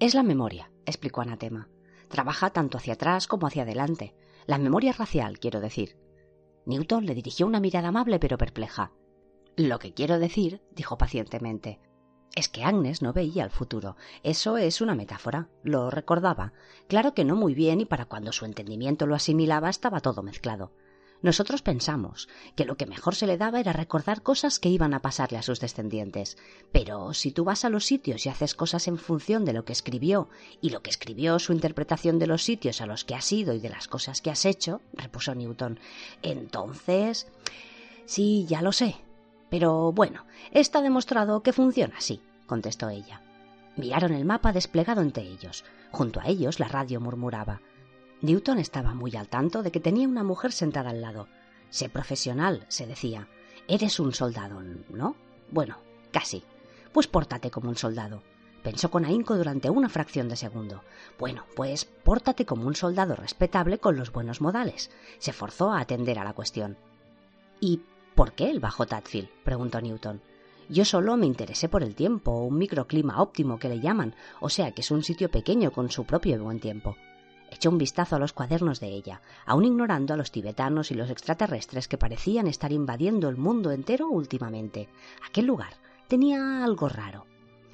es la memoria, explicó Anatema. Trabaja tanto hacia atrás como hacia adelante. La memoria racial, quiero decir. Newton le dirigió una mirada amable pero perpleja. Lo que quiero decir, dijo pacientemente, es que Agnes no veía el futuro. Eso es una metáfora. Lo recordaba. Claro que no muy bien y para cuando su entendimiento lo asimilaba estaba todo mezclado. Nosotros pensamos que lo que mejor se le daba era recordar cosas que iban a pasarle a sus descendientes. Pero si tú vas a los sitios y haces cosas en función de lo que escribió, y lo que escribió su interpretación de los sitios a los que has ido y de las cosas que has hecho, repuso Newton, entonces... Sí, ya lo sé. Pero bueno, está demostrado que funciona así, contestó ella. Miraron el mapa desplegado entre ellos. Junto a ellos la radio murmuraba Newton estaba muy al tanto de que tenía una mujer sentada al lado. Sé profesional, se decía. Eres un soldado, ¿no? Bueno, casi. Pues pórtate como un soldado. Pensó con ahínco durante una fracción de segundo. Bueno, pues pórtate como un soldado respetable con los buenos modales. Se forzó a atender a la cuestión. ¿Y por qué el bajo Tadfield? preguntó Newton. Yo solo me interesé por el tiempo, un microclima óptimo que le llaman, o sea que es un sitio pequeño con su propio buen tiempo. Echó un vistazo a los cuadernos de ella, aun ignorando a los tibetanos y los extraterrestres que parecían estar invadiendo el mundo entero últimamente. Aquel lugar tenía algo raro.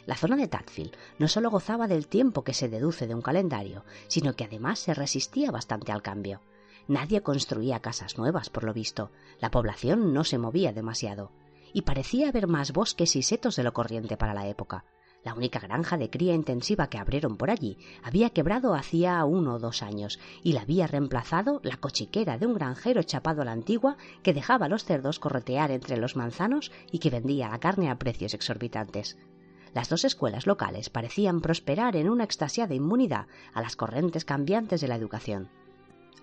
La zona de Tadfield no solo gozaba del tiempo que se deduce de un calendario, sino que además se resistía bastante al cambio. Nadie construía casas nuevas, por lo visto. La población no se movía demasiado. Y parecía haber más bosques y setos de lo corriente para la época. La única granja de cría intensiva que abrieron por allí había quebrado hacía uno o dos años y la había reemplazado la cochiquera de un granjero chapado a la antigua que dejaba a los cerdos corretear entre los manzanos y que vendía la carne a precios exorbitantes. Las dos escuelas locales parecían prosperar en una extasiada inmunidad a las corrientes cambiantes de la educación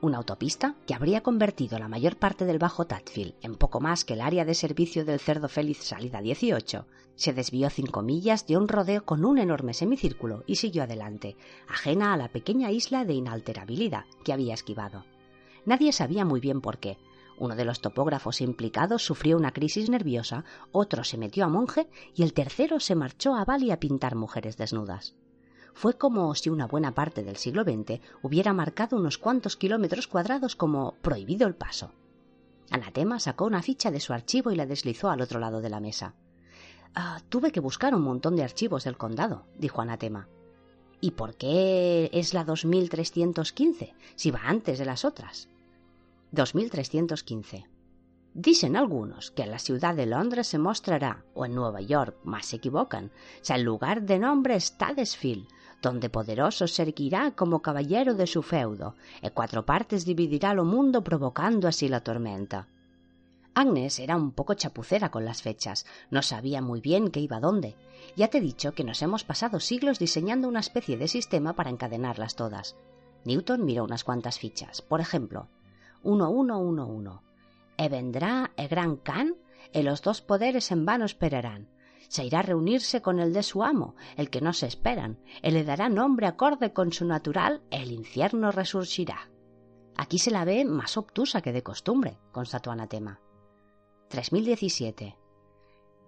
una autopista que habría convertido la mayor parte del Bajo Tadfield en poco más que el área de servicio del Cerdo Félix Salida 18, se desvió cinco millas, dio un rodeo con un enorme semicírculo y siguió adelante, ajena a la pequeña isla de inalterabilidad que había esquivado. Nadie sabía muy bien por qué. Uno de los topógrafos implicados sufrió una crisis nerviosa, otro se metió a monje y el tercero se marchó a Bali a pintar mujeres desnudas fue como si una buena parte del siglo XX hubiera marcado unos cuantos kilómetros cuadrados como prohibido el paso. Anatema sacó una ficha de su archivo y la deslizó al otro lado de la mesa. Ah, tuve que buscar un montón de archivos del condado, dijo Anatema. ¿Y por qué es la 2315 si va antes de las otras? 2315. Dicen algunos que en la ciudad de Londres se mostrará, o en Nueva York, más se equivocan, si el lugar de nombre es Tadesfield, donde poderoso se erguirá como caballero de su feudo, e cuatro partes dividirá lo mundo provocando así la tormenta. Agnes era un poco chapucera con las fechas, no sabía muy bien qué iba dónde. Ya te he dicho que nos hemos pasado siglos diseñando una especie de sistema para encadenarlas todas. Newton miró unas cuantas fichas. Por ejemplo, 1111. E vendrá el gran Khan, e los dos poderes en vano esperarán se irá a reunirse con el de su amo, el que no se esperan, y le dará nombre acorde con su natural, el infierno resurgirá. Aquí se la ve más obtusa que de costumbre, constató Anatema. 3017.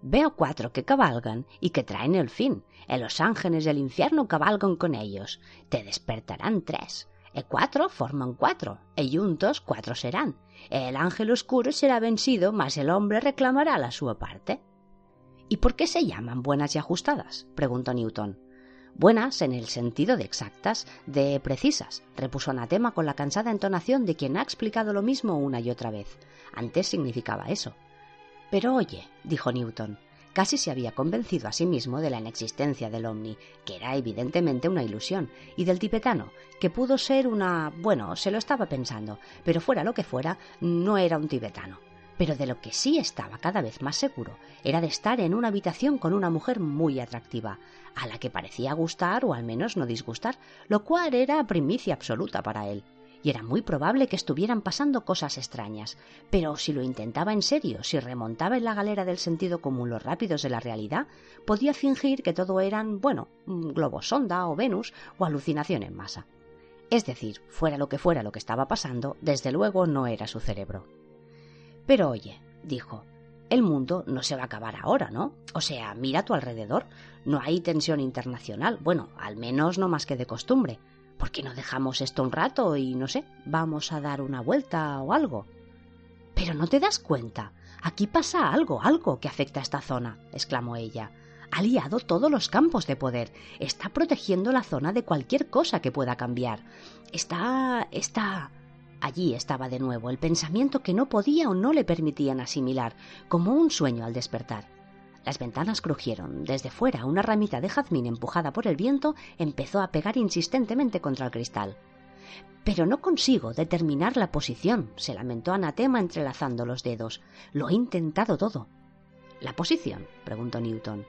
Veo cuatro que cabalgan y que traen el fin, y los ángeles del infierno cabalgan con ellos. Te despertarán tres, e cuatro forman cuatro, y juntos cuatro serán. El ángel oscuro será vencido, mas el hombre reclamará la su parte. ¿Y por qué se llaman buenas y ajustadas? preguntó Newton. Buenas en el sentido de exactas, de precisas, repuso Anatema con la cansada entonación de quien ha explicado lo mismo una y otra vez. Antes significaba eso. Pero oye, dijo Newton, casi se había convencido a sí mismo de la inexistencia del ovni, que era evidentemente una ilusión, y del tibetano, que pudo ser una... bueno, se lo estaba pensando, pero fuera lo que fuera, no era un tibetano. Pero de lo que sí estaba cada vez más seguro era de estar en una habitación con una mujer muy atractiva, a la que parecía gustar o al menos no disgustar, lo cual era primicia absoluta para él. Y era muy probable que estuvieran pasando cosas extrañas, pero si lo intentaba en serio, si remontaba en la galera del sentido común los rápidos de la realidad, podía fingir que todo eran, bueno, globos sonda o Venus o alucinación en masa. Es decir, fuera lo que fuera lo que estaba pasando, desde luego no era su cerebro. Pero oye, dijo, el mundo no se va a acabar ahora, ¿no? O sea, mira a tu alrededor, no hay tensión internacional, bueno, al menos no más que de costumbre. ¿Por qué no dejamos esto un rato y, no sé, vamos a dar una vuelta o algo? Pero no te das cuenta. Aquí pasa algo, algo que afecta a esta zona, exclamó ella. Ha liado todos los campos de poder. Está protegiendo la zona de cualquier cosa que pueda cambiar. Está. está. Allí estaba de nuevo el pensamiento que no podía o no le permitían asimilar, como un sueño al despertar. Las ventanas crujieron. Desde fuera, una ramita de jazmín empujada por el viento empezó a pegar insistentemente contra el cristal. Pero no consigo determinar la posición, se lamentó Anatema entrelazando los dedos. Lo he intentado todo. ¿La posición? preguntó Newton.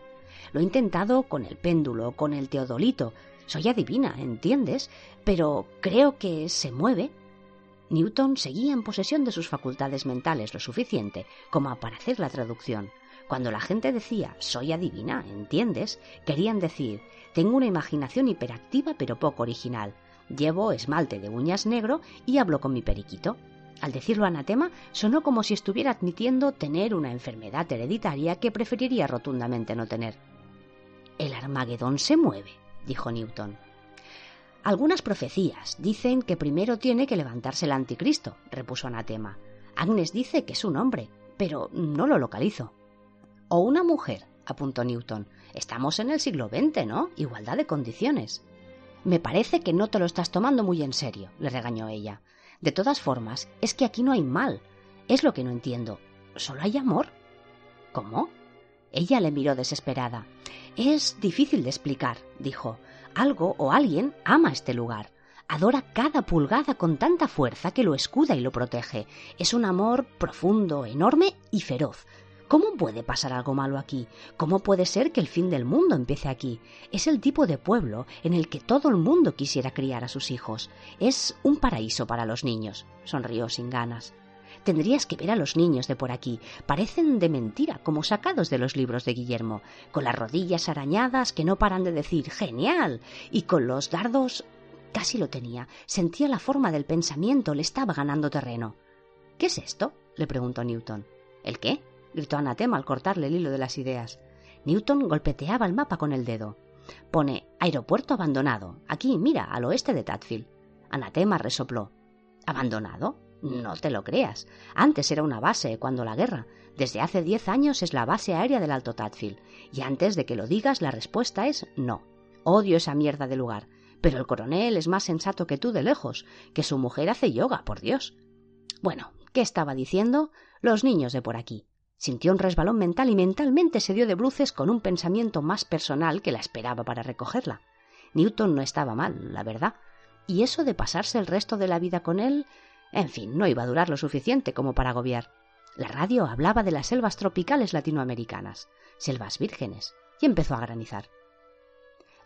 Lo he intentado con el péndulo, con el teodolito. Soy adivina, ¿entiendes? Pero creo que se mueve. Newton seguía en posesión de sus facultades mentales lo suficiente como para hacer la traducción. Cuando la gente decía soy adivina, ¿entiendes? Querían decir tengo una imaginación hiperactiva pero poco original. Llevo esmalte de uñas negro y hablo con mi periquito. Al decirlo anatema, sonó como si estuviera admitiendo tener una enfermedad hereditaria que preferiría rotundamente no tener. El Armagedón se mueve, dijo Newton. Algunas profecías dicen que primero tiene que levantarse el anticristo, repuso Anatema. Agnes dice que es un hombre, pero no lo localizo. O una mujer, apuntó Newton. Estamos en el siglo XX, ¿no? Igualdad de condiciones. Me parece que no te lo estás tomando muy en serio, le regañó ella. De todas formas, es que aquí no hay mal. Es lo que no entiendo. ¿Solo hay amor? ¿Cómo? Ella le miró desesperada. Es difícil de explicar, dijo algo o alguien ama este lugar. Adora cada pulgada con tanta fuerza que lo escuda y lo protege. Es un amor profundo, enorme y feroz. ¿Cómo puede pasar algo malo aquí? ¿Cómo puede ser que el fin del mundo empiece aquí? Es el tipo de pueblo en el que todo el mundo quisiera criar a sus hijos. Es un paraíso para los niños. Sonrió sin ganas. Tendrías que ver a los niños de por aquí. Parecen de mentira, como sacados de los libros de Guillermo, con las rodillas arañadas que no paran de decir ¡genial! y con los dardos. Casi lo tenía. Sentía la forma del pensamiento, le estaba ganando terreno. ¿Qué es esto? le preguntó Newton. ¿El qué? gritó Anatema al cortarle el hilo de las ideas. Newton golpeteaba el mapa con el dedo. Pone aeropuerto abandonado. Aquí, mira, al oeste de Tadfield. Anatema resopló. ¿Abandonado? No te lo creas. Antes era una base cuando la guerra. Desde hace diez años es la base aérea del Alto Tadfield. Y antes de que lo digas, la respuesta es no. Odio esa mierda de lugar. Pero el coronel es más sensato que tú de lejos, que su mujer hace yoga, por Dios. Bueno, ¿qué estaba diciendo? Los niños de por aquí. Sintió un resbalón mental y mentalmente se dio de bruces con un pensamiento más personal que la esperaba para recogerla. Newton no estaba mal, la verdad. Y eso de pasarse el resto de la vida con él, en fin, no iba a durar lo suficiente como para agobiar. La radio hablaba de las selvas tropicales latinoamericanas, selvas vírgenes, y empezó a granizar.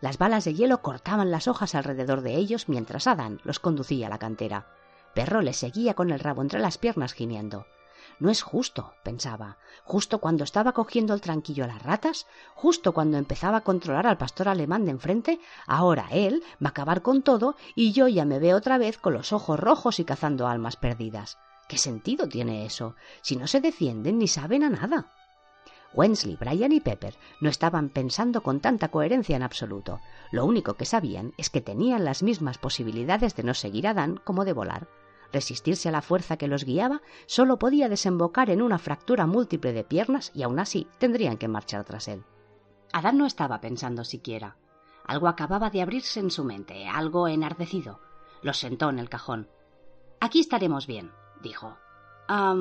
Las balas de hielo cortaban las hojas alrededor de ellos mientras Adán los conducía a la cantera. Perro le seguía con el rabo entre las piernas gimiendo. No es justo, pensaba, justo cuando estaba cogiendo el tranquillo a las ratas, justo cuando empezaba a controlar al pastor alemán de enfrente, ahora él va a acabar con todo y yo ya me veo otra vez con los ojos rojos y cazando almas perdidas. ¿Qué sentido tiene eso, si no se defienden ni saben a nada? Wensley, Brian y Pepper no estaban pensando con tanta coherencia en absoluto. Lo único que sabían es que tenían las mismas posibilidades de no seguir a Dan como de volar resistirse a la fuerza que los guiaba, solo podía desembocar en una fractura múltiple de piernas y aún así tendrían que marchar tras él. Adán no estaba pensando siquiera. Algo acababa de abrirse en su mente, algo enardecido. Lo sentó en el cajón. Aquí estaremos bien, dijo. Ah,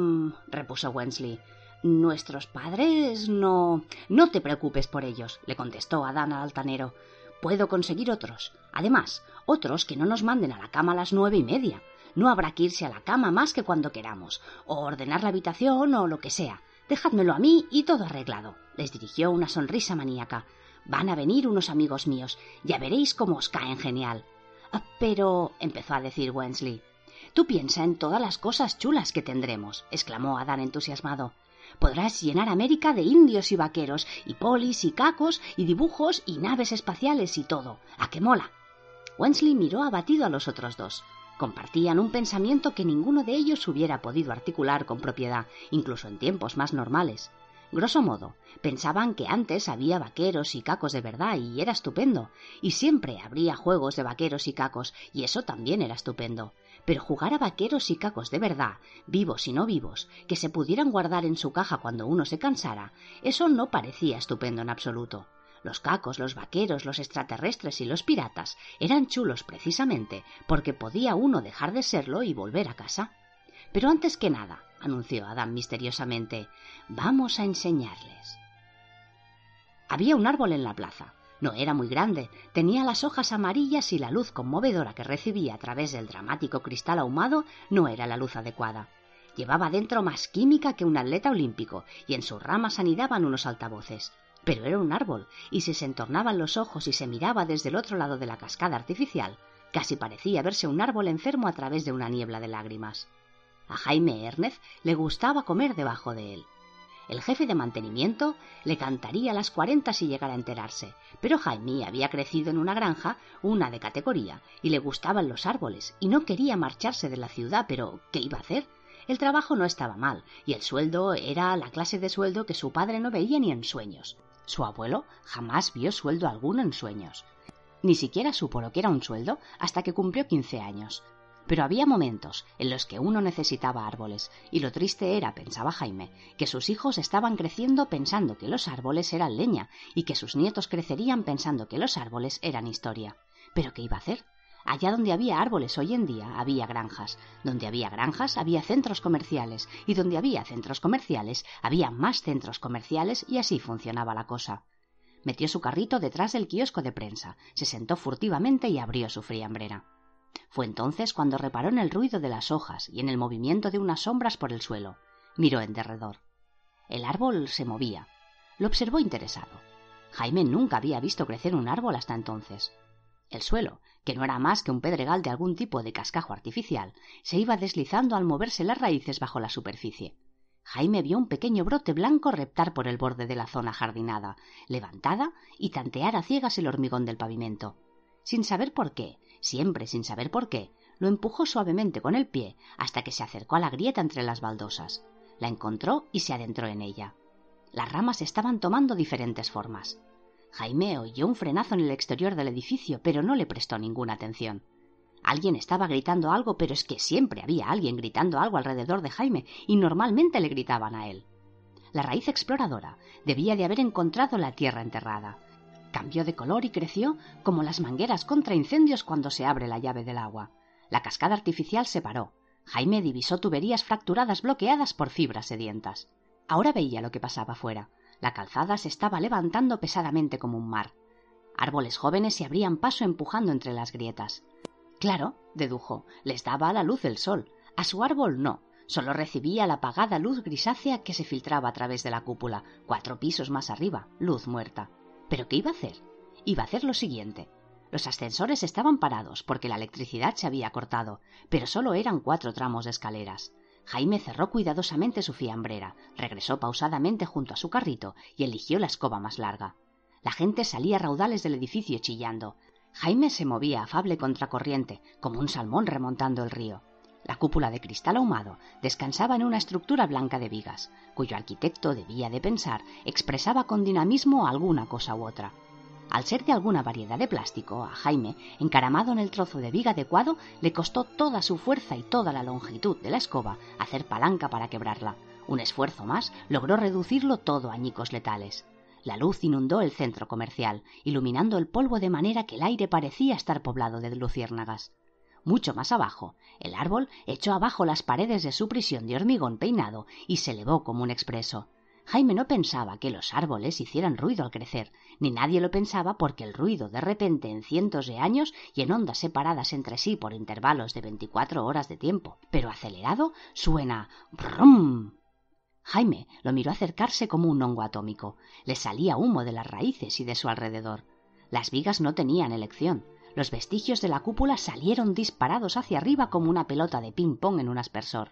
repuso Wensley. Nuestros padres no. No te preocupes por ellos, le contestó Adán al altanero. Puedo conseguir otros. Además, otros que no nos manden a la cama a las nueve y media. No habrá que irse a la cama más que cuando queramos, o ordenar la habitación o lo que sea. Dejádmelo a mí y todo arreglado. Les dirigió una sonrisa maníaca. Van a venir unos amigos míos. Ya veréis cómo os caen genial. Ah, pero, empezó a decir Wensley. Tú piensa en todas las cosas chulas que tendremos, exclamó Adán entusiasmado. Podrás llenar América de indios y vaqueros, y polis y cacos, y dibujos y naves espaciales y todo. ¿A qué mola? Wensley miró abatido a los otros dos. Compartían un pensamiento que ninguno de ellos hubiera podido articular con propiedad, incluso en tiempos más normales. Grosso modo, pensaban que antes había vaqueros y cacos de verdad y era estupendo, y siempre habría juegos de vaqueros y cacos, y eso también era estupendo. Pero jugar a vaqueros y cacos de verdad, vivos y no vivos, que se pudieran guardar en su caja cuando uno se cansara, eso no parecía estupendo en absoluto. Los cacos, los vaqueros, los extraterrestres y los piratas eran chulos precisamente porque podía uno dejar de serlo y volver a casa. Pero antes que nada, anunció Adán misteriosamente, vamos a enseñarles. Había un árbol en la plaza. No era muy grande, tenía las hojas amarillas y la luz conmovedora que recibía a través del dramático cristal ahumado no era la luz adecuada. Llevaba dentro más química que un atleta olímpico y en sus ramas anidaban unos altavoces. Pero era un árbol, y si se entornaban los ojos y se miraba desde el otro lado de la cascada artificial, casi parecía verse un árbol enfermo a través de una niebla de lágrimas. A Jaime Ernest le gustaba comer debajo de él. El jefe de mantenimiento le cantaría a las cuarenta si llegara a enterarse, pero Jaime había crecido en una granja, una de categoría, y le gustaban los árboles, y no quería marcharse de la ciudad, pero ¿qué iba a hacer? El trabajo no estaba mal, y el sueldo era la clase de sueldo que su padre no veía ni en sueños. Su abuelo jamás vio sueldo alguno en sueños. Ni siquiera supo lo que era un sueldo hasta que cumplió quince años. Pero había momentos en los que uno necesitaba árboles, y lo triste era, pensaba Jaime, que sus hijos estaban creciendo pensando que los árboles eran leña, y que sus nietos crecerían pensando que los árboles eran historia. ¿Pero qué iba a hacer? Allá donde había árboles hoy en día había granjas, donde había granjas había centros comerciales, y donde había centros comerciales había más centros comerciales, y así funcionaba la cosa. Metió su carrito detrás del kiosco de prensa, se sentó furtivamente y abrió su friambrera. Fue entonces cuando reparó en el ruido de las hojas y en el movimiento de unas sombras por el suelo. Miró en derredor. El árbol se movía. Lo observó interesado. Jaime nunca había visto crecer un árbol hasta entonces. El suelo, que no era más que un pedregal de algún tipo de cascajo artificial, se iba deslizando al moverse las raíces bajo la superficie. Jaime vio un pequeño brote blanco reptar por el borde de la zona jardinada, levantada y tantear a ciegas el hormigón del pavimento. Sin saber por qué, siempre sin saber por qué, lo empujó suavemente con el pie hasta que se acercó a la grieta entre las baldosas. La encontró y se adentró en ella. Las ramas estaban tomando diferentes formas. Jaime oyó un frenazo en el exterior del edificio, pero no le prestó ninguna atención. Alguien estaba gritando algo, pero es que siempre había alguien gritando algo alrededor de Jaime, y normalmente le gritaban a él. La raíz exploradora debía de haber encontrado la tierra enterrada. Cambió de color y creció como las mangueras contra incendios cuando se abre la llave del agua. La cascada artificial se paró. Jaime divisó tuberías fracturadas bloqueadas por fibras sedientas. Ahora veía lo que pasaba fuera. La calzada se estaba levantando pesadamente como un mar. Árboles jóvenes se abrían paso empujando entre las grietas. Claro, dedujo, les daba la luz del sol. A su árbol no, solo recibía la apagada luz grisácea que se filtraba a través de la cúpula, cuatro pisos más arriba, luz muerta. ¿Pero qué iba a hacer? Iba a hacer lo siguiente. Los ascensores estaban parados porque la electricidad se había cortado, pero solo eran cuatro tramos de escaleras. Jaime cerró cuidadosamente su fiambrera, regresó pausadamente junto a su carrito y eligió la escoba más larga. La gente salía raudales del edificio chillando. Jaime se movía afable contracorriente, como un salmón remontando el río. La cúpula de cristal ahumado descansaba en una estructura blanca de vigas, cuyo arquitecto debía de pensar expresaba con dinamismo alguna cosa u otra. Al ser de alguna variedad de plástico, a Jaime, encaramado en el trozo de viga adecuado, le costó toda su fuerza y toda la longitud de la escoba hacer palanca para quebrarla. Un esfuerzo más logró reducirlo todo a añicos letales. La luz inundó el centro comercial, iluminando el polvo de manera que el aire parecía estar poblado de luciérnagas. Mucho más abajo, el árbol echó abajo las paredes de su prisión de hormigón peinado y se elevó como un expreso. Jaime no pensaba que los árboles hicieran ruido al crecer, ni nadie lo pensaba porque el ruido de repente en cientos de años y en ondas separadas entre sí por intervalos de veinticuatro horas de tiempo, pero acelerado, suena brum. Jaime lo miró acercarse como un hongo atómico. Le salía humo de las raíces y de su alrededor. Las vigas no tenían elección. Los vestigios de la cúpula salieron disparados hacia arriba como una pelota de ping-pong en un aspersor.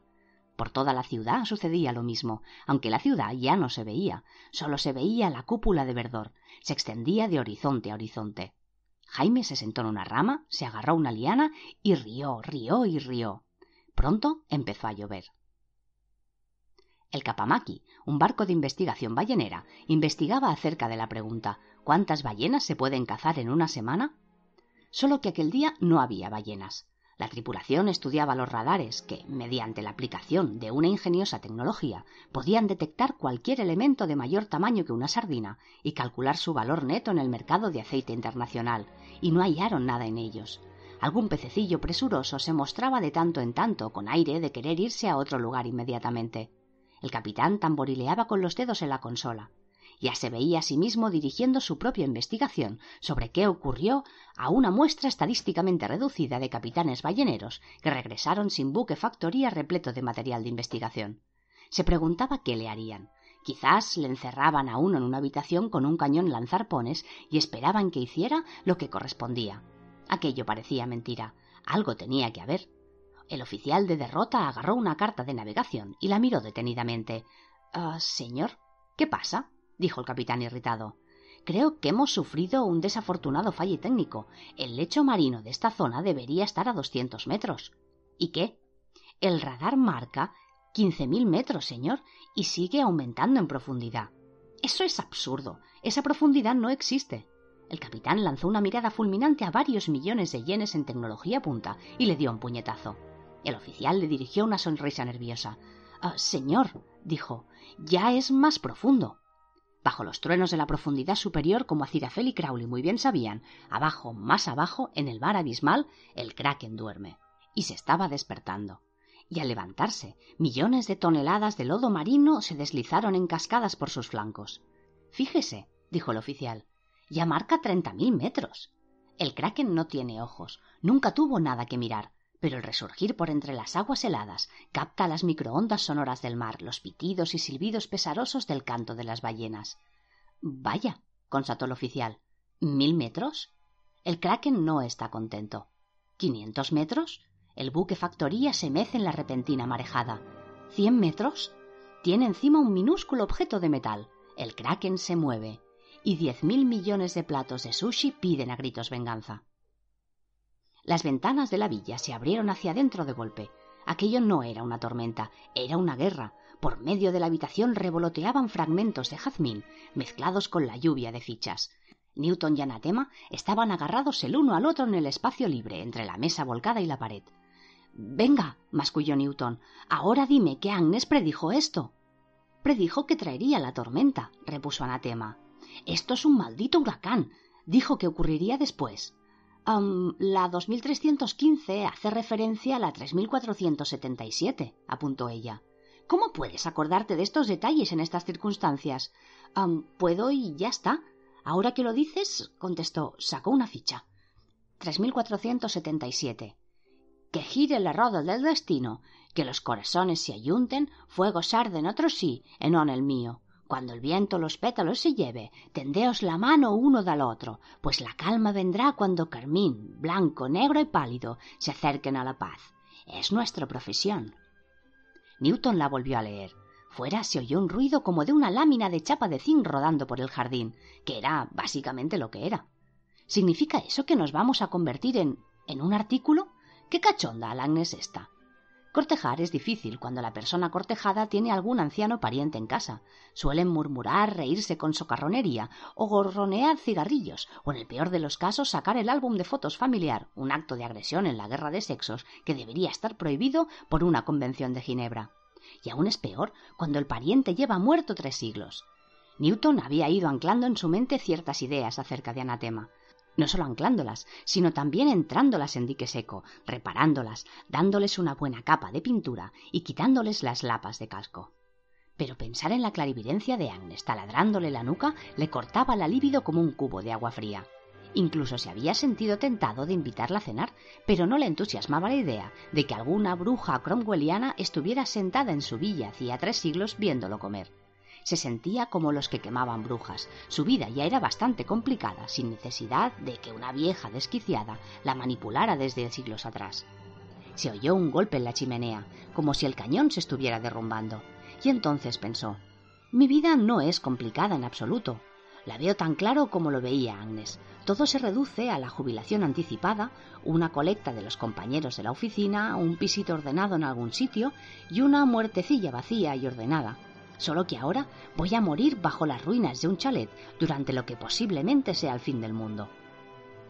Por toda la ciudad sucedía lo mismo, aunque la ciudad ya no se veía, solo se veía la cúpula de verdor, se extendía de horizonte a horizonte. Jaime se sentó en una rama, se agarró una liana y rió, rió y rió. Pronto empezó a llover. El Capamaki, un barco de investigación ballenera, investigaba acerca de la pregunta ¿cuántas ballenas se pueden cazar en una semana? Solo que aquel día no había ballenas. La tripulación estudiaba los radares que, mediante la aplicación de una ingeniosa tecnología, podían detectar cualquier elemento de mayor tamaño que una sardina y calcular su valor neto en el mercado de aceite internacional, y no hallaron nada en ellos. Algún pececillo presuroso se mostraba de tanto en tanto con aire de querer irse a otro lugar inmediatamente. El capitán tamborileaba con los dedos en la consola. Ya se veía a sí mismo dirigiendo su propia investigación sobre qué ocurrió a una muestra estadísticamente reducida de capitanes balleneros que regresaron sin buque factoría repleto de material de investigación. Se preguntaba qué le harían. Quizás le encerraban a uno en una habitación con un cañón lanzarpones y esperaban que hiciera lo que correspondía. Aquello parecía mentira. Algo tenía que haber. El oficial de derrota agarró una carta de navegación y la miró detenidamente. Ah, señor, ¿qué pasa? Dijo el capitán irritado. Creo que hemos sufrido un desafortunado falle técnico. El lecho marino de esta zona debería estar a doscientos metros. ¿Y qué? El radar marca quince mil metros, señor, y sigue aumentando en profundidad. Eso es absurdo. Esa profundidad no existe. El capitán lanzó una mirada fulminante a varios millones de yenes en tecnología punta y le dio un puñetazo. El oficial le dirigió una sonrisa nerviosa. Ah, señor, dijo, ya es más profundo. Bajo los truenos de la profundidad superior, como Acirafel y Crowley muy bien sabían, abajo, más abajo, en el mar abismal, el kraken duerme. Y se estaba despertando. Y al levantarse, millones de toneladas de lodo marino se deslizaron en cascadas por sus flancos. Fíjese, dijo el oficial, ya marca treinta mil metros. El kraken no tiene ojos, nunca tuvo nada que mirar, pero el resurgir por entre las aguas heladas capta las microondas sonoras del mar, los pitidos y silbidos pesarosos del canto de las ballenas. Vaya, constató el oficial. ¿Mil metros? El kraken no está contento. ¿Quinientos metros? El buque factoría se mece en la repentina marejada. ¿Cien metros? Tiene encima un minúsculo objeto de metal. El kraken se mueve. Y diez mil millones de platos de sushi piden a gritos venganza. Las ventanas de la villa se abrieron hacia adentro de golpe. Aquello no era una tormenta, era una guerra. Por medio de la habitación revoloteaban fragmentos de jazmín, mezclados con la lluvia de fichas. Newton y Anatema estaban agarrados el uno al otro en el espacio libre entre la mesa volcada y la pared. Venga, masculló Newton, ahora dime que Agnes predijo esto. Predijo que traería la tormenta, repuso Anatema. Esto es un maldito huracán. Dijo que ocurriría después la 2315 hace referencia a la 3477, apuntó ella. ¿Cómo puedes acordarte de estos detalles en estas circunstancias? puedo y ya está. Ahora que lo dices, contestó, sacó una ficha. 3477. Que gire la roda del destino, que los corazones se ayunten, fuegos arden otros sí, en on el mío. Cuando el viento los pétalos se lleve, tendeos la mano uno del otro, pues la calma vendrá cuando carmín, blanco, negro y pálido se acerquen a la paz. Es nuestra profesión. Newton la volvió a leer. Fuera se oyó un ruido como de una lámina de chapa de zinc rodando por el jardín, que era básicamente lo que era. ¿Significa eso que nos vamos a convertir en. en un artículo? ¿Qué cachonda al Agnes esta? Cortejar es difícil cuando la persona cortejada tiene algún anciano pariente en casa. Suelen murmurar, reírse con socarronería o gorronear cigarrillos, o en el peor de los casos sacar el álbum de fotos familiar, un acto de agresión en la guerra de sexos que debería estar prohibido por una convención de Ginebra. Y aún es peor cuando el pariente lleva muerto tres siglos. Newton había ido anclando en su mente ciertas ideas acerca de anatema no solo anclándolas, sino también entrándolas en dique seco, reparándolas, dándoles una buena capa de pintura y quitándoles las lapas de casco. Pero pensar en la clarividencia de Agnes taladrándole la nuca le cortaba la libido como un cubo de agua fría. Incluso se había sentido tentado de invitarla a cenar, pero no le entusiasmaba la idea de que alguna bruja cromwelliana estuviera sentada en su villa hacía tres siglos viéndolo comer. Se sentía como los que quemaban brujas. Su vida ya era bastante complicada, sin necesidad de que una vieja desquiciada la manipulara desde siglos atrás. Se oyó un golpe en la chimenea, como si el cañón se estuviera derrumbando, y entonces pensó Mi vida no es complicada en absoluto. La veo tan claro como lo veía Agnes. Todo se reduce a la jubilación anticipada, una colecta de los compañeros de la oficina, un pisito ordenado en algún sitio y una muertecilla vacía y ordenada. Solo que ahora voy a morir bajo las ruinas de un chalet durante lo que posiblemente sea el fin del mundo.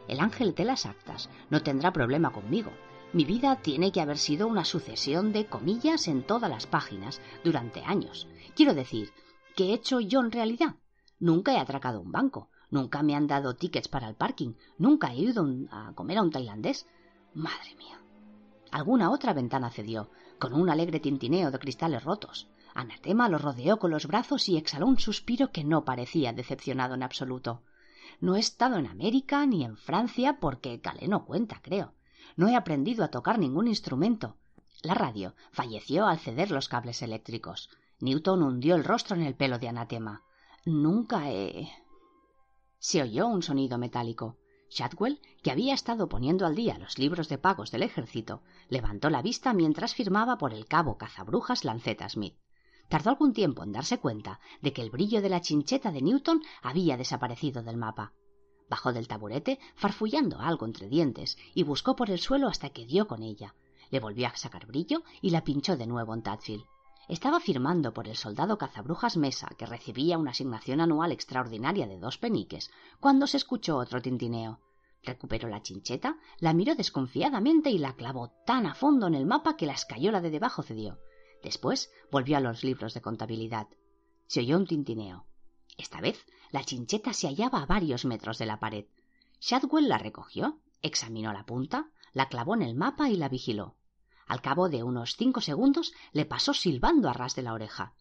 El ángel de las actas no tendrá problema conmigo. Mi vida tiene que haber sido una sucesión de comillas en todas las páginas durante años. Quiero decir, ¿qué he hecho yo en realidad? Nunca he atracado un banco, nunca me han dado tickets para el parking, nunca he ido a comer a un tailandés. Madre mía. Alguna otra ventana cedió, con un alegre tintineo de cristales rotos. Anatema lo rodeó con los brazos y exhaló un suspiro que no parecía decepcionado en absoluto. No he estado en América ni en Francia porque Calé no cuenta, creo. No he aprendido a tocar ningún instrumento. La radio falleció al ceder los cables eléctricos. Newton hundió el rostro en el pelo de Anatema. Nunca he. Se oyó un sonido metálico. Shadwell, que había estado poniendo al día los libros de pagos del ejército, levantó la vista mientras firmaba por el cabo cazabrujas Lanceta Smith. Tardó algún tiempo en darse cuenta de que el brillo de la chincheta de Newton había desaparecido del mapa. Bajó del taburete, farfullando algo entre dientes, y buscó por el suelo hasta que dio con ella. Le volvió a sacar brillo y la pinchó de nuevo en Tadfield. Estaba firmando por el soldado cazabrujas Mesa, que recibía una asignación anual extraordinaria de dos peniques, cuando se escuchó otro tintineo. Recuperó la chincheta, la miró desconfiadamente y la clavó tan a fondo en el mapa que la escayola de debajo cedió. Después volvió a los libros de contabilidad. Se oyó un tintineo. Esta vez la chincheta se hallaba a varios metros de la pared. Shadwell la recogió, examinó la punta, la clavó en el mapa y la vigiló. Al cabo de unos cinco segundos le pasó silbando a ras de la oreja.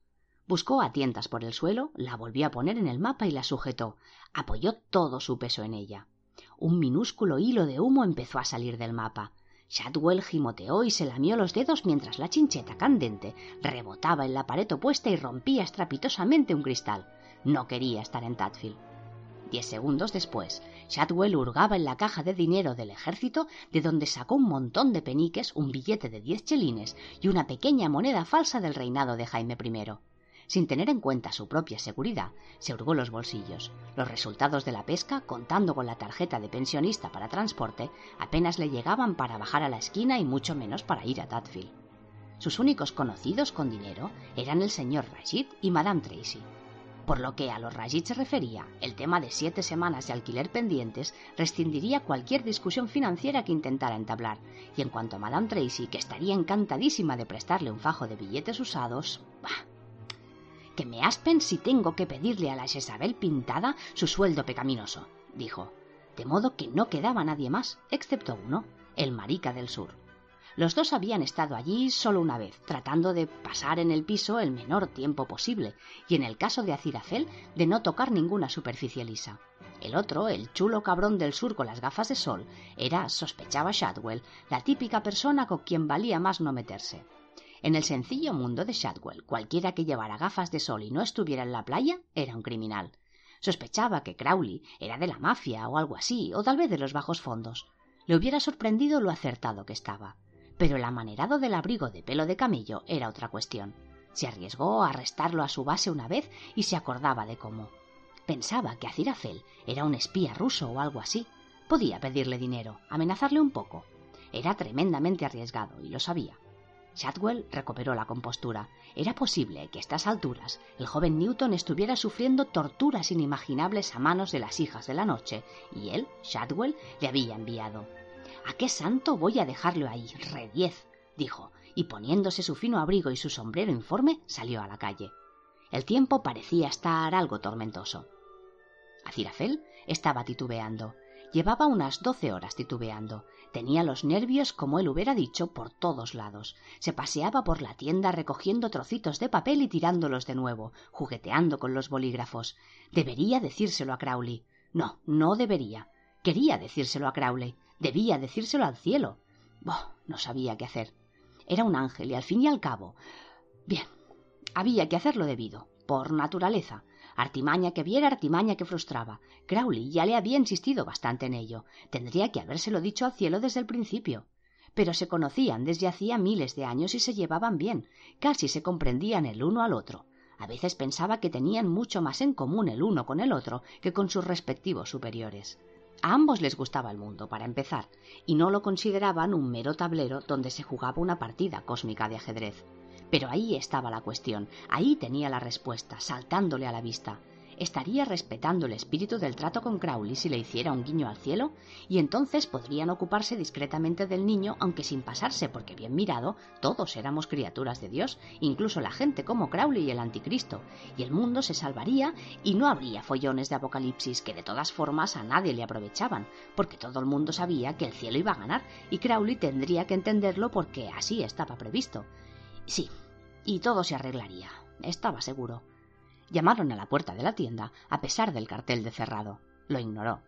Buscó a tientas por el suelo, la volvió a poner en el mapa y la sujetó. Apoyó todo su peso en ella. Un minúsculo hilo de humo empezó a salir del mapa. Shadwell gimoteó y se lamió los dedos mientras la chincheta candente rebotaba en la pared opuesta y rompía estrepitosamente un cristal. No quería estar en Tadfield. Diez segundos después, Shadwell hurgaba en la caja de dinero del ejército, de donde sacó un montón de peniques, un billete de diez chelines y una pequeña moneda falsa del reinado de Jaime I. Sin tener en cuenta su propia seguridad, se hurgó los bolsillos. Los resultados de la pesca, contando con la tarjeta de pensionista para transporte, apenas le llegaban para bajar a la esquina y mucho menos para ir a Tadfield. Sus únicos conocidos con dinero eran el señor Rashid y Madame Tracy. Por lo que a los Rashid se refería, el tema de siete semanas de alquiler pendientes rescindiría cualquier discusión financiera que intentara entablar, y en cuanto a Madame Tracy, que estaría encantadísima de prestarle un fajo de billetes usados, bah, que me aspen si tengo que pedirle a la Jezabel pintada su sueldo pecaminoso, dijo, de modo que no quedaba nadie más, excepto uno, el marica del sur. Los dos habían estado allí solo una vez, tratando de pasar en el piso el menor tiempo posible, y en el caso de Acirafel, de no tocar ninguna superficie lisa. El otro, el chulo cabrón del sur con las gafas de sol, era, sospechaba Shadwell, la típica persona con quien valía más no meterse. En el sencillo mundo de Shadwell, cualquiera que llevara gafas de sol y no estuviera en la playa era un criminal. Sospechaba que Crowley era de la mafia o algo así, o tal vez de los bajos fondos. Le hubiera sorprendido lo acertado que estaba pero el amanerado del abrigo de pelo de camello era otra cuestión. Se arriesgó a arrestarlo a su base una vez y se acordaba de cómo. Pensaba que Azirafel era un espía ruso o algo así. Podía pedirle dinero, amenazarle un poco. Era tremendamente arriesgado y lo sabía. Shadwell recuperó la compostura. Era posible que a estas alturas el joven Newton estuviera sufriendo torturas inimaginables a manos de las hijas de la noche, y él, Shadwell, le había enviado. ¿A qué santo voy a dejarlo ahí? Rediez, dijo, y poniéndose su fino abrigo y su sombrero informe, salió a la calle. El tiempo parecía estar algo tormentoso. Acirafel estaba titubeando. Llevaba unas doce horas titubeando. Tenía los nervios, como él hubiera dicho, por todos lados. Se paseaba por la tienda recogiendo trocitos de papel y tirándolos de nuevo, jugueteando con los bolígrafos. Debería decírselo a Crowley. No, no debería. Quería decírselo a Crowley. Debía decírselo al cielo. Boh, no sabía qué hacer. Era un ángel y al fin y al cabo. Bien, había que hacerlo debido, por naturaleza. Artimaña que viera, artimaña que frustraba. Crowley ya le había insistido bastante en ello. Tendría que habérselo dicho al cielo desde el principio. Pero se conocían desde hacía miles de años y se llevaban bien, casi se comprendían el uno al otro. A veces pensaba que tenían mucho más en común el uno con el otro que con sus respectivos superiores. A ambos les gustaba el mundo, para empezar, y no lo consideraban un mero tablero donde se jugaba una partida cósmica de ajedrez. Pero ahí estaba la cuestión, ahí tenía la respuesta, saltándole a la vista. ¿Estaría respetando el espíritu del trato con Crowley si le hiciera un guiño al cielo? Y entonces podrían ocuparse discretamente del niño, aunque sin pasarse, porque bien mirado, todos éramos criaturas de Dios, incluso la gente como Crowley y el anticristo, y el mundo se salvaría y no habría follones de apocalipsis que de todas formas a nadie le aprovechaban, porque todo el mundo sabía que el cielo iba a ganar, y Crowley tendría que entenderlo porque así estaba previsto. Sí, y todo se arreglaría, estaba seguro. Llamaron a la puerta de la tienda, a pesar del cartel de cerrado. Lo ignoró.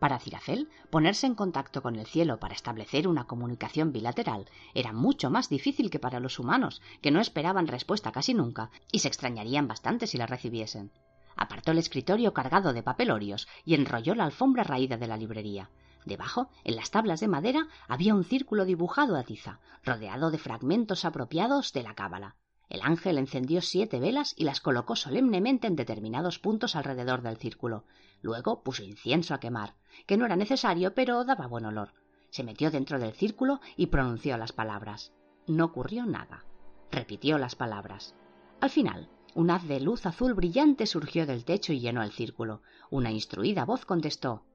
Para Cirafel, ponerse en contacto con el cielo para establecer una comunicación bilateral era mucho más difícil que para los humanos, que no esperaban respuesta casi nunca y se extrañarían bastante si la recibiesen. Apartó el escritorio cargado de papelorios y enrolló la alfombra raída de la librería. Debajo, en las tablas de madera, había un círculo dibujado a tiza, rodeado de fragmentos apropiados de la cábala. El ángel encendió siete velas y las colocó solemnemente en determinados puntos alrededor del círculo. Luego puso incienso a quemar, que no era necesario, pero daba buen olor. Se metió dentro del círculo y pronunció las palabras. No ocurrió nada. Repitió las palabras. Al final, un haz de luz azul brillante surgió del techo y llenó el círculo. Una instruida voz contestó.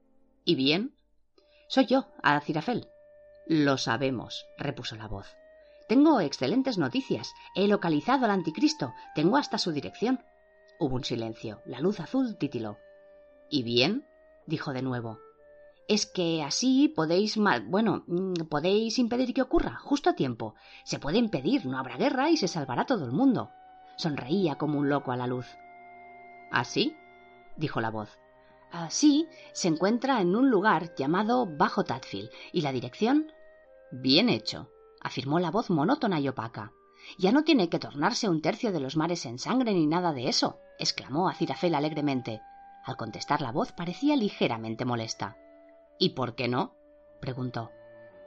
¿Y bien? Soy yo, Azirafel. Lo sabemos, repuso la voz. Tengo excelentes noticias. He localizado al anticristo. Tengo hasta su dirección. Hubo un silencio. La luz azul titiló. ¿Y bien? dijo de nuevo. Es que así podéis bueno, mm, podéis impedir que ocurra, justo a tiempo. Se puede impedir, no habrá guerra y se salvará todo el mundo. Sonreía como un loco a la luz. ¿Así? dijo la voz. Así se encuentra en un lugar llamado Bajo Tadfield y la dirección. Bien hecho, afirmó la voz monótona y opaca. Ya no tiene que tornarse un tercio de los mares en sangre ni nada de eso, exclamó Acirafel alegremente. Al contestar la voz parecía ligeramente molesta. ¿Y por qué no? preguntó.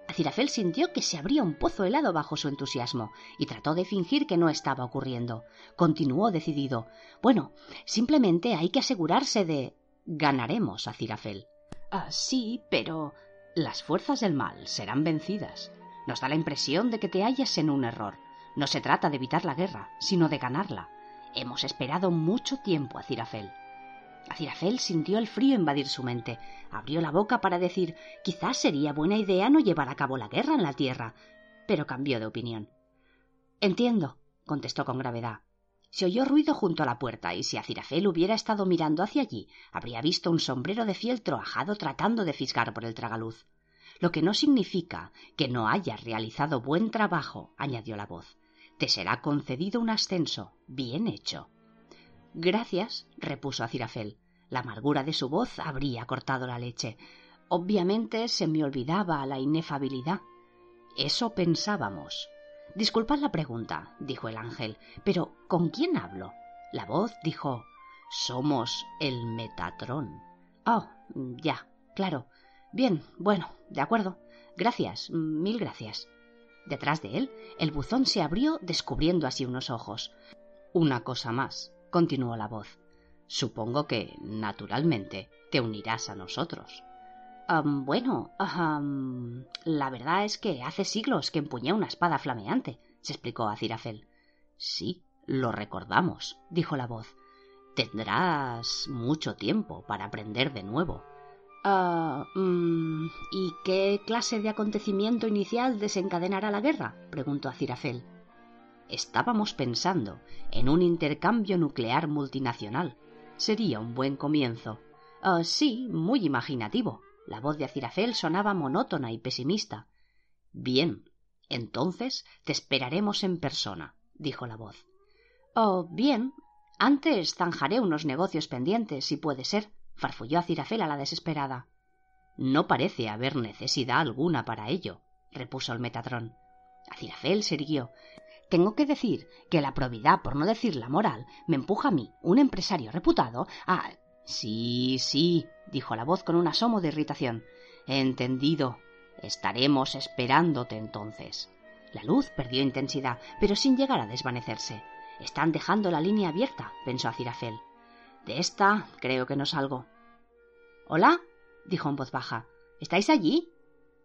Acirafel sintió que se abría un pozo helado bajo su entusiasmo y trató de fingir que no estaba ocurriendo. Continuó decidido. Bueno, simplemente hay que asegurarse de. Ganaremos, Acirafel. Ah, sí, pero. Las fuerzas del mal serán vencidas. Nos da la impresión de que te hallas en un error. No se trata de evitar la guerra, sino de ganarla. Hemos esperado mucho tiempo a Cirafel. Acirafel sintió el frío invadir su mente. Abrió la boca para decir quizás sería buena idea no llevar a cabo la guerra en la tierra, pero cambió de opinión. Entiendo, contestó con gravedad. Se oyó ruido junto a la puerta, y si Acirafel hubiera estado mirando hacia allí, habría visto un sombrero de fieltro ajado tratando de fisgar por el tragaluz lo que no significa que no hayas realizado buen trabajo, añadió la voz. Te será concedido un ascenso. Bien hecho. Gracias, repuso Acirafel. La amargura de su voz habría cortado la leche. Obviamente se me olvidaba la inefabilidad. Eso pensábamos. Disculpad la pregunta, dijo el ángel, pero ¿con quién hablo? La voz dijo Somos el Metatrón. Oh, ya, claro. Bien, bueno, de acuerdo. Gracias, mil gracias. Detrás de él, el buzón se abrió, descubriendo así unos ojos. Una cosa más, continuó la voz. Supongo que, naturalmente, te unirás a nosotros. Bueno, la verdad es que hace siglos que empuñé una espada flameante, se explicó a Cirafel. Sí, lo recordamos, dijo la voz. Tendrás mucho tiempo para aprender de nuevo. Mm, ¿Y qué clase de acontecimiento inicial desencadenará la guerra? preguntó Acirafel. Estábamos pensando en un intercambio nuclear multinacional. Sería un buen comienzo. Ah, sí, muy imaginativo, La voz de Acirafel sonaba monótona y pesimista. Bien, entonces te esperaremos en persona, dijo la voz. Oh, bien. Antes zanjaré unos negocios pendientes, si puede ser, farfulló Acirafel a la desesperada. No parece haber necesidad alguna para ello, repuso el Metatron. Acirafel se irguió. Tengo que decir que la probidad, por no decir la moral, me empuja a mí, un empresario reputado, a. Sí, sí, dijo la voz con un asomo de irritación. Entendido. Estaremos esperándote entonces. La luz perdió intensidad, pero sin llegar a desvanecerse. Están dejando la línea abierta, pensó Acirafel. De esta creo que no salgo. Hola, dijo en voz baja. ¿Estáis allí?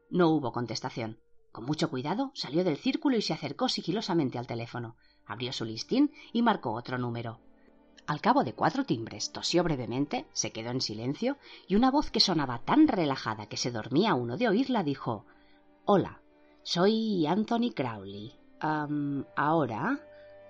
No hubo contestación. Con mucho cuidado salió del círculo y se acercó sigilosamente al teléfono. Abrió su listín y marcó otro número. Al cabo de cuatro timbres tosió brevemente, se quedó en silencio y una voz que sonaba tan relajada que se dormía uno de oírla dijo Hola, soy Anthony Crowley. ahora.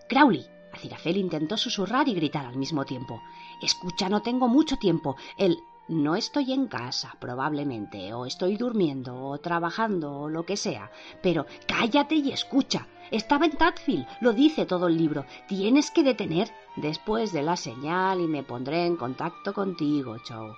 Crowley. Acirafel intentó susurrar y gritar al mismo tiempo. Escucha, no tengo mucho tiempo. El no estoy en casa, probablemente, o estoy durmiendo, o trabajando, o lo que sea. Pero cállate y escucha. Estaba en Tadfield, lo dice todo el libro. Tienes que detener después de la señal y me pondré en contacto contigo, Joe.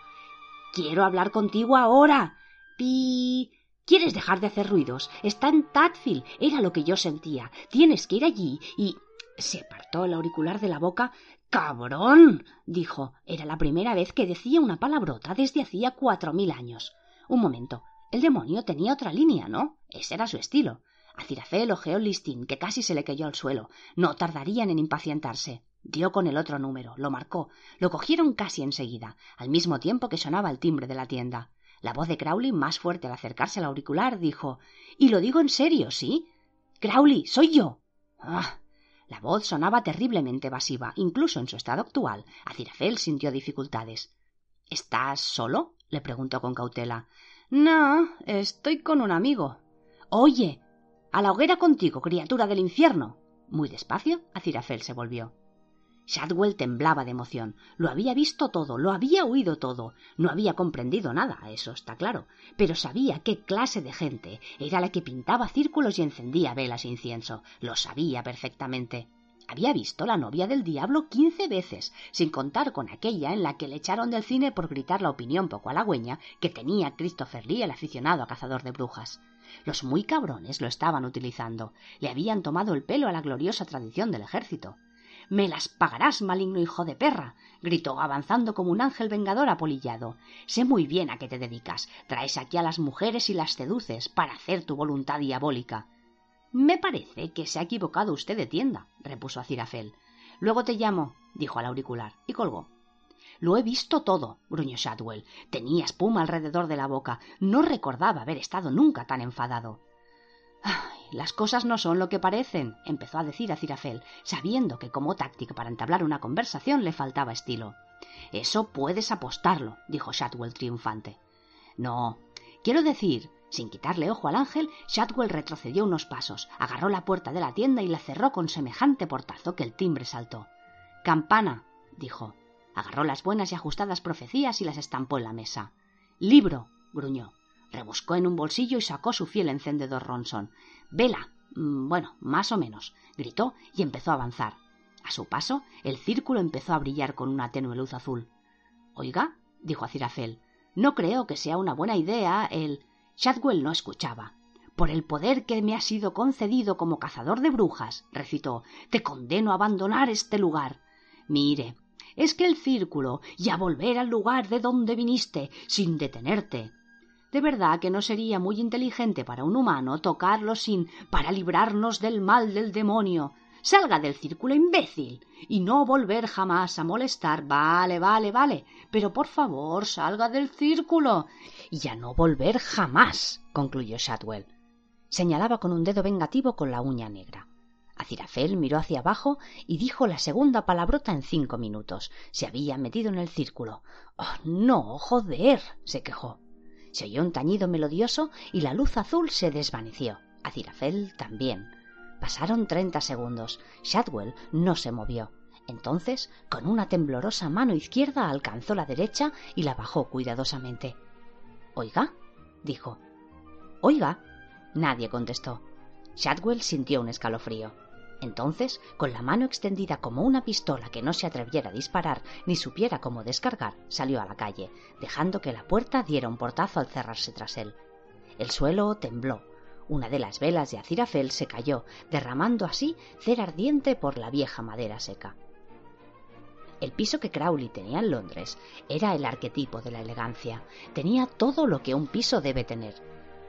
Quiero hablar contigo ahora. Pi. ¿Quieres dejar de hacer ruidos? Está en Tadfield. Era lo que yo sentía. Tienes que ir allí y. Se apartó el auricular de la boca Cabrón. dijo. Era la primera vez que decía una palabrota desde hacía cuatro mil años. Un momento. El demonio tenía otra línea, ¿no? Ese era su estilo. Acirafel ojeó el listín, que casi se le cayó al suelo. No tardarían en impacientarse. Dio con el otro número, lo marcó. Lo cogieron casi enseguida, al mismo tiempo que sonaba el timbre de la tienda. La voz de Crowley, más fuerte al acercarse al auricular, dijo Y lo digo en serio, ¿sí? Crowley, soy yo. Ah, la voz sonaba terriblemente evasiva. Incluso en su estado actual, Acirafel sintió dificultades. ¿Estás solo? le preguntó con cautela. No, estoy con un amigo. Oye, a la hoguera contigo, criatura del infierno. Muy despacio, Acirafel se volvió. Shadwell temblaba de emoción. Lo había visto todo, lo había oído todo. No había comprendido nada, eso está claro. Pero sabía qué clase de gente era la que pintaba círculos y encendía velas e incienso. Lo sabía perfectamente. Había visto la novia del diablo quince veces, sin contar con aquella en la que le echaron del cine por gritar la opinión poco halagüeña que tenía Christopher Lee, el aficionado a cazador de brujas. Los muy cabrones lo estaban utilizando. Le habían tomado el pelo a la gloriosa tradición del ejército. Me las pagarás, maligno hijo de perra, gritó, avanzando como un ángel vengador apolillado. Sé muy bien a qué te dedicas. Traes aquí a las mujeres y las seduces para hacer tu voluntad diabólica. Me parece que se ha equivocado usted de tienda, repuso Acirafel. Luego te llamo, dijo al auricular, y colgó. Lo he visto todo, gruñó Shadwell. Tenía espuma alrededor de la boca. No recordaba haber estado nunca tan enfadado las cosas no son lo que parecen, empezó a decir a Cirafel, sabiendo que como táctica para entablar una conversación le faltaba estilo. Eso puedes apostarlo, dijo Shadwell triunfante. No, quiero decir, sin quitarle ojo al ángel, Shadwell retrocedió unos pasos, agarró la puerta de la tienda y la cerró con semejante portazo que el timbre saltó. Campana, dijo. Agarró las buenas y ajustadas profecías y las estampó en la mesa. Libro, gruñó. Rebuscó en un bolsillo y sacó su fiel encendedor Ronson. Vela. Mm, bueno, más o menos. gritó y empezó a avanzar. A su paso, el círculo empezó a brillar con una tenue luz azul. Oiga, dijo a no creo que sea una buena idea el. Shadwell no escuchaba. Por el poder que me ha sido concedido como cazador de brujas, recitó, te condeno a abandonar este lugar. Mire, es que el círculo y a volver al lugar de donde viniste, sin detenerte, de verdad que no sería muy inteligente para un humano tocarlo sin para librarnos del mal del demonio. Salga del círculo, imbécil, y no volver jamás a molestar. Vale, vale, vale. Pero por favor, salga del círculo. Y a no volver jamás, concluyó Shadwell. Señalaba con un dedo vengativo con la uña negra. Acirafel miró hacia abajo y dijo la segunda palabrota en cinco minutos. Se había metido en el círculo. Oh, no, joder. se quejó. Se oyó un tañido melodioso y la luz azul se desvaneció. Acirafel también. Pasaron treinta segundos. Shadwell no se movió. Entonces, con una temblorosa mano izquierda alcanzó la derecha y la bajó cuidadosamente. Oiga, dijo. Oiga. Nadie contestó. Shadwell sintió un escalofrío. Entonces, con la mano extendida como una pistola que no se atreviera a disparar ni supiera cómo descargar, salió a la calle, dejando que la puerta diera un portazo al cerrarse tras él. El suelo tembló. Una de las velas de Acirafel se cayó, derramando así cera ardiente por la vieja madera seca. El piso que Crowley tenía en Londres era el arquetipo de la elegancia. Tenía todo lo que un piso debe tener.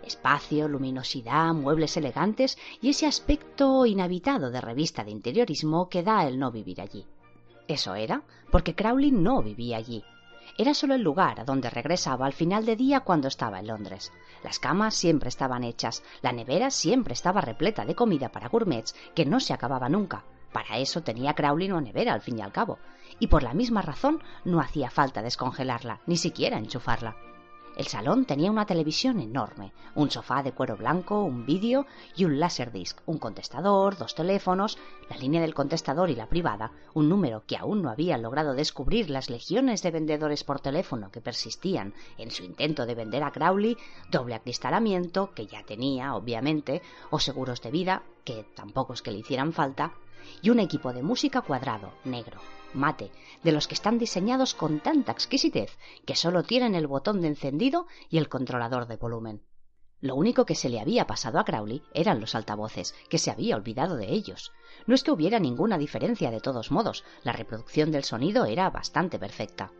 Espacio, luminosidad, muebles elegantes y ese aspecto inhabitado de revista de interiorismo que da el no vivir allí. Eso era porque Crowley no vivía allí. Era solo el lugar a donde regresaba al final de día cuando estaba en Londres. Las camas siempre estaban hechas, la nevera siempre estaba repleta de comida para gourmets que no se acababa nunca. Para eso tenía Crowley una nevera al fin y al cabo, y por la misma razón no hacía falta descongelarla, ni siquiera enchufarla. El salón tenía una televisión enorme, un sofá de cuero blanco, un vídeo y un laserdisc, un contestador, dos teléfonos, la línea del contestador y la privada, un número que aún no habían logrado descubrir las legiones de vendedores por teléfono que persistían en su intento de vender a Crowley, doble acristalamiento, que ya tenía, obviamente, o seguros de vida, que tampoco es que le hicieran falta, y un equipo de música cuadrado, negro, mate, de los que están diseñados con tanta exquisitez que solo tienen el botón de encendido y el controlador de volumen. Lo único que se le había pasado a Crowley eran los altavoces, que se había olvidado de ellos. No es que hubiera ninguna diferencia de todos modos, la reproducción del sonido era bastante perfecta.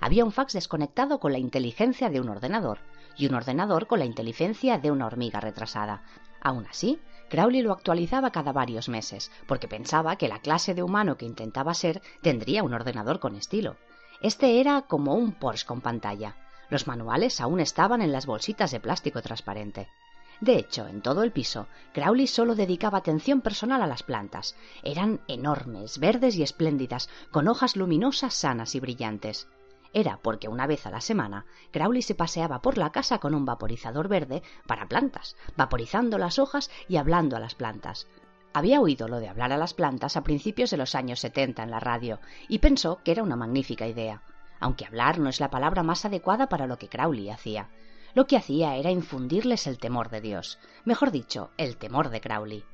Había un fax desconectado con la inteligencia de un ordenador y un ordenador con la inteligencia de una hormiga retrasada. Aún así, Crowley lo actualizaba cada varios meses, porque pensaba que la clase de humano que intentaba ser tendría un ordenador con estilo. Este era como un Porsche con pantalla. Los manuales aún estaban en las bolsitas de plástico transparente. De hecho, en todo el piso, Crowley solo dedicaba atención personal a las plantas. Eran enormes, verdes y espléndidas, con hojas luminosas, sanas y brillantes. Era porque una vez a la semana Crowley se paseaba por la casa con un vaporizador verde para plantas, vaporizando las hojas y hablando a las plantas. Había oído lo de hablar a las plantas a principios de los años setenta en la radio y pensó que era una magnífica idea, aunque hablar no es la palabra más adecuada para lo que Crowley hacía. Lo que hacía era infundirles el temor de Dios, mejor dicho, el temor de Crowley.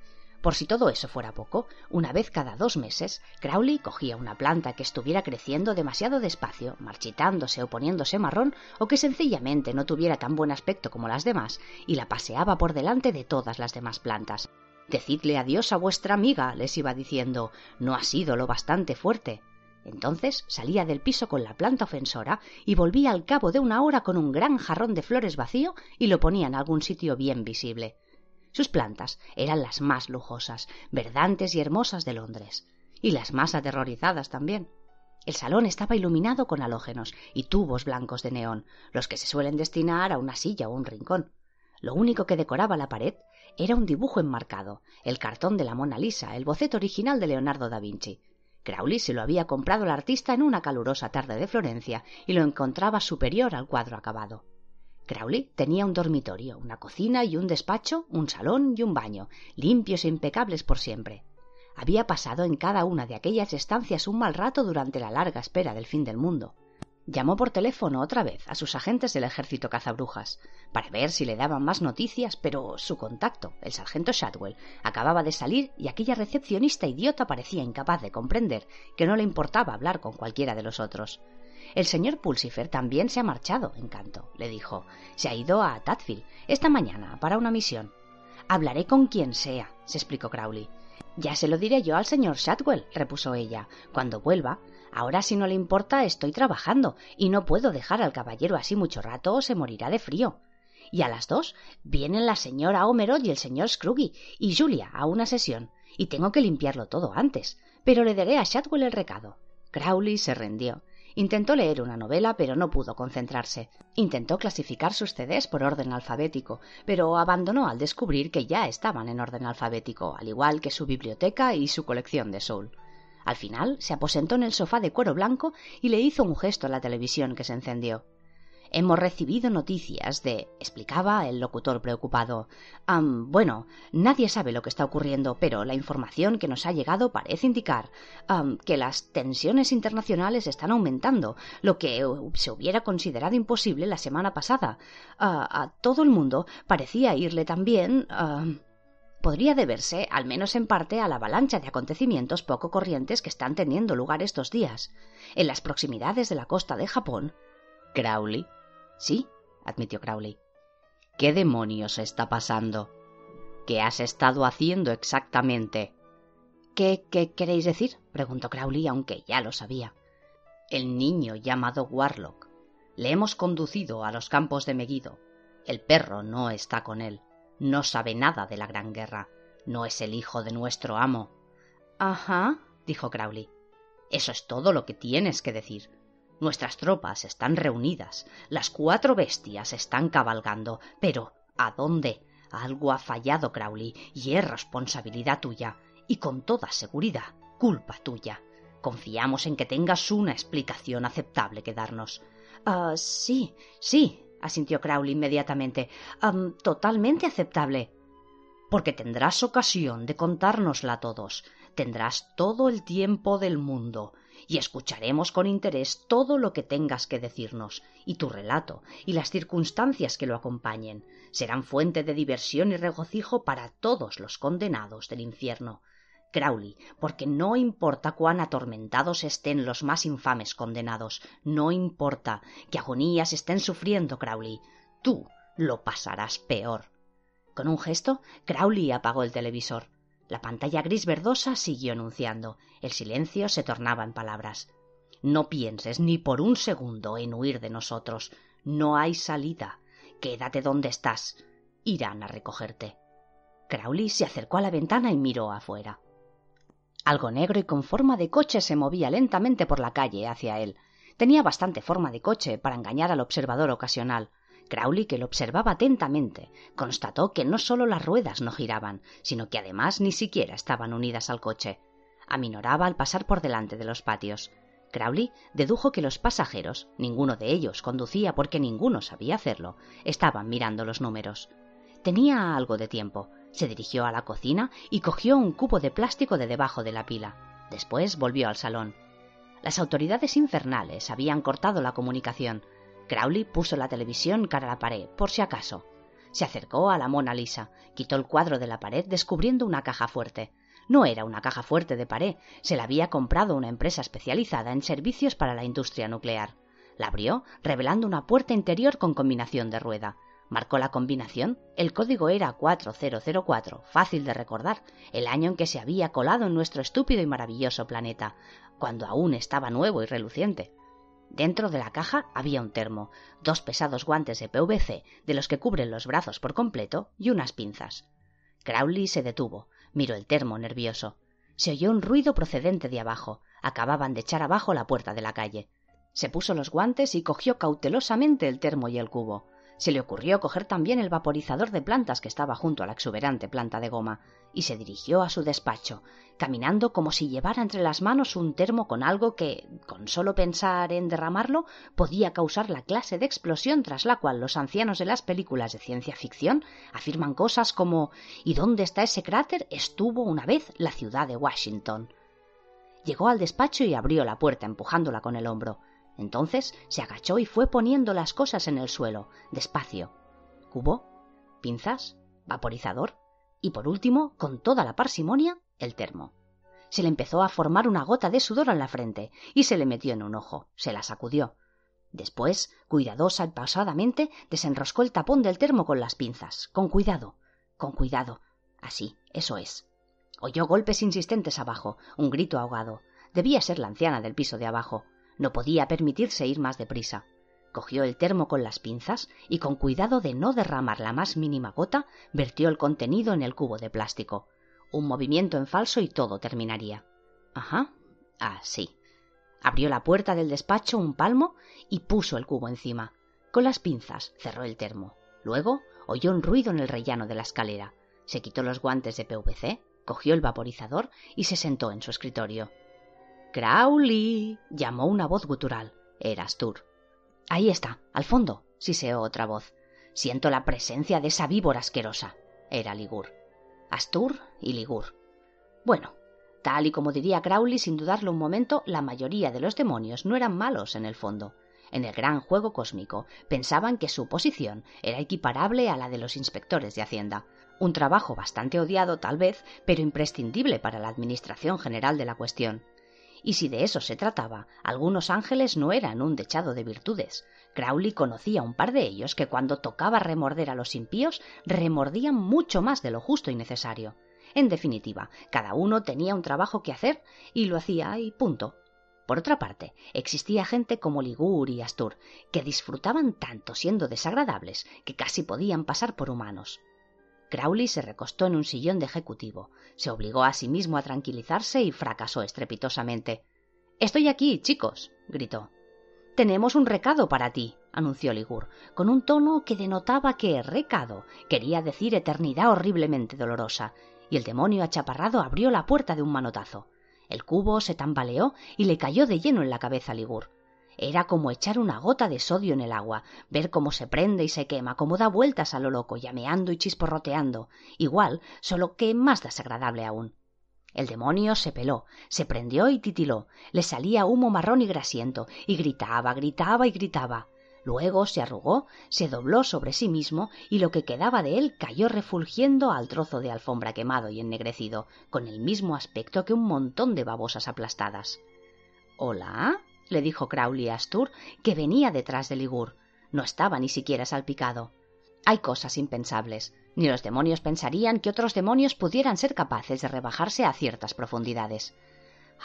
Por si todo eso fuera poco, una vez cada dos meses, Crowley cogía una planta que estuviera creciendo demasiado despacio, marchitándose o poniéndose marrón, o que sencillamente no tuviera tan buen aspecto como las demás, y la paseaba por delante de todas las demás plantas. Decidle adiós a vuestra amiga, les iba diciendo, no ha sido lo bastante fuerte. Entonces salía del piso con la planta ofensora y volvía al cabo de una hora con un gran jarrón de flores vacío y lo ponía en algún sitio bien visible. Sus plantas eran las más lujosas, verdantes y hermosas de Londres, y las más aterrorizadas también. El salón estaba iluminado con halógenos y tubos blancos de neón, los que se suelen destinar a una silla o un rincón. Lo único que decoraba la pared era un dibujo enmarcado, el cartón de la Mona Lisa, el boceto original de Leonardo da Vinci. Crowley se lo había comprado el artista en una calurosa tarde de Florencia y lo encontraba superior al cuadro acabado. Crowley tenía un dormitorio, una cocina y un despacho, un salón y un baño, limpios e impecables por siempre. Había pasado en cada una de aquellas estancias un mal rato durante la larga espera del fin del mundo. Llamó por teléfono otra vez a sus agentes del ejército cazabrujas para ver si le daban más noticias, pero su contacto, el sargento Shadwell, acababa de salir y aquella recepcionista idiota parecía incapaz de comprender que no le importaba hablar con cualquiera de los otros. El señor Pulsifer también se ha marchado, encanto, le dijo. Se ha ido a Tadfield esta mañana para una misión. Hablaré con quien sea, se explicó Crowley. Ya se lo diré yo al señor Shadwell, repuso ella, cuando vuelva. Ahora, si no le importa, estoy trabajando y no puedo dejar al caballero así mucho rato o se morirá de frío. Y a las dos vienen la señora Homerod y el señor Scrooge y Julia a una sesión, y tengo que limpiarlo todo antes. Pero le daré a Shadwell el recado. Crowley se rendió. Intentó leer una novela, pero no pudo concentrarse. Intentó clasificar sus CDs por orden alfabético, pero abandonó al descubrir que ya estaban en orden alfabético, al igual que su biblioteca y su colección de soul. Al final se aposentó en el sofá de cuero blanco y le hizo un gesto a la televisión que se encendió. Hemos recibido noticias de. explicaba el locutor preocupado. bueno, nadie sabe lo que está ocurriendo, pero la información que nos ha llegado parece indicar que las tensiones internacionales están aumentando, lo que se hubiera considerado imposible la semana pasada. a todo el mundo parecía irle también. podría deberse, al menos en parte, a la avalancha de acontecimientos poco corrientes que están teniendo lugar estos días. En las proximidades de la costa de Japón, Crowley Sí, admitió Crowley. ¿Qué demonios está pasando? ¿Qué has estado haciendo exactamente? ¿Qué, qué queréis decir? preguntó Crowley, aunque ya lo sabía. El niño llamado Warlock. Le hemos conducido a los campos de Megiddo. El perro no está con él. No sabe nada de la gran guerra. No es el hijo de nuestro amo. Ajá, dijo Crowley. Eso es todo lo que tienes que decir. Nuestras tropas están reunidas, las cuatro bestias están cabalgando, pero ¿a dónde? Algo ha fallado, Crowley, y es responsabilidad tuya, y con toda seguridad, culpa tuya. Confiamos en que tengas una explicación aceptable que darnos. Ah, sí, sí, asintió Crowley inmediatamente. totalmente aceptable. Porque tendrás ocasión de contárnosla a todos. Tendrás todo el tiempo del mundo y escucharemos con interés todo lo que tengas que decirnos, y tu relato, y las circunstancias que lo acompañen, serán fuente de diversión y regocijo para todos los condenados del infierno. Crowley, porque no importa cuán atormentados estén los más infames condenados, no importa que agonías estén sufriendo, Crowley, tú lo pasarás peor. Con un gesto, Crowley apagó el televisor. La pantalla gris verdosa siguió anunciando. El silencio se tornaba en palabras. No pienses ni por un segundo en huir de nosotros. No hay salida. Quédate donde estás. Irán a recogerte. Crowley se acercó a la ventana y miró afuera. Algo negro y con forma de coche se movía lentamente por la calle hacia él. Tenía bastante forma de coche para engañar al observador ocasional. Crowley, que lo observaba atentamente, constató que no solo las ruedas no giraban, sino que además ni siquiera estaban unidas al coche. Aminoraba al pasar por delante de los patios. Crowley dedujo que los pasajeros, ninguno de ellos conducía porque ninguno sabía hacerlo, estaban mirando los números. Tenía algo de tiempo. Se dirigió a la cocina y cogió un cubo de plástico de debajo de la pila. Después volvió al salón. Las autoridades infernales habían cortado la comunicación, Crowley puso la televisión cara a la pared, por si acaso. Se acercó a la Mona Lisa, quitó el cuadro de la pared descubriendo una caja fuerte. No era una caja fuerte de pared, se la había comprado una empresa especializada en servicios para la industria nuclear. La abrió, revelando una puerta interior con combinación de rueda. Marcó la combinación, el código era 4004, fácil de recordar, el año en que se había colado en nuestro estúpido y maravilloso planeta, cuando aún estaba nuevo y reluciente. Dentro de la caja había un termo, dos pesados guantes de PVC de los que cubren los brazos por completo y unas pinzas. Crowley se detuvo, miró el termo nervioso. Se oyó un ruido procedente de abajo. Acababan de echar abajo la puerta de la calle. Se puso los guantes y cogió cautelosamente el termo y el cubo. Se le ocurrió coger también el vaporizador de plantas que estaba junto a la exuberante planta de goma, y se dirigió a su despacho, caminando como si llevara entre las manos un termo con algo que, con solo pensar en derramarlo, podía causar la clase de explosión tras la cual los ancianos de las películas de ciencia ficción afirman cosas como ¿Y dónde está ese cráter? estuvo una vez la ciudad de Washington. Llegó al despacho y abrió la puerta empujándola con el hombro. Entonces se agachó y fue poniendo las cosas en el suelo, despacio. Cubo, pinzas, vaporizador y por último, con toda la parsimonia, el termo. Se le empezó a formar una gota de sudor en la frente y se le metió en un ojo, se la sacudió. Después, cuidadosa y pausadamente, desenroscó el tapón del termo con las pinzas, con cuidado, con cuidado. Así, eso es. Oyó golpes insistentes abajo, un grito ahogado. Debía ser la anciana del piso de abajo. No podía permitirse ir más deprisa. Cogió el termo con las pinzas y con cuidado de no derramar la más mínima gota, vertió el contenido en el cubo de plástico. Un movimiento en falso y todo terminaría. Ajá. Así. Abrió la puerta del despacho un palmo y puso el cubo encima. Con las pinzas cerró el termo. Luego oyó un ruido en el rellano de la escalera. Se quitó los guantes de PVC, cogió el vaporizador y se sentó en su escritorio. Crowley. llamó una voz gutural. Era Astur. Ahí está, al fondo, siseó otra voz. Siento la presencia de esa víbora asquerosa. Era Ligur. Astur y Ligur. Bueno, tal y como diría Crowley sin dudarlo un momento, la mayoría de los demonios no eran malos en el fondo. En el gran juego cósmico pensaban que su posición era equiparable a la de los inspectores de Hacienda, un trabajo bastante odiado tal vez, pero imprescindible para la administración general de la cuestión. Y si de eso se trataba, algunos ángeles no eran un dechado de virtudes. Crowley conocía un par de ellos que cuando tocaba remorder a los impíos, remordían mucho más de lo justo y necesario. En definitiva, cada uno tenía un trabajo que hacer y lo hacía y punto. Por otra parte, existía gente como Ligur y Astur, que disfrutaban tanto siendo desagradables que casi podían pasar por humanos. Crowley se recostó en un sillón de ejecutivo, se obligó a sí mismo a tranquilizarse y fracasó estrepitosamente. Estoy aquí, chicos, gritó. Tenemos un recado para ti, anunció Ligur, con un tono que denotaba que recado quería decir eternidad horriblemente dolorosa, y el demonio achaparrado abrió la puerta de un manotazo. El cubo se tambaleó y le cayó de lleno en la cabeza a Ligur. Era como echar una gota de sodio en el agua, ver cómo se prende y se quema, cómo da vueltas a lo loco, llameando y chisporroteando, igual, solo que más desagradable aún. El demonio se peló, se prendió y titiló, le salía humo marrón y grasiento, y gritaba, gritaba y gritaba. Luego se arrugó, se dobló sobre sí mismo, y lo que quedaba de él cayó refulgiendo al trozo de alfombra quemado y ennegrecido, con el mismo aspecto que un montón de babosas aplastadas. Hola le dijo Crowley a Astur, que venía detrás de Ligur. No estaba ni siquiera salpicado. Hay cosas impensables. Ni los demonios pensarían que otros demonios pudieran ser capaces de rebajarse a ciertas profundidades.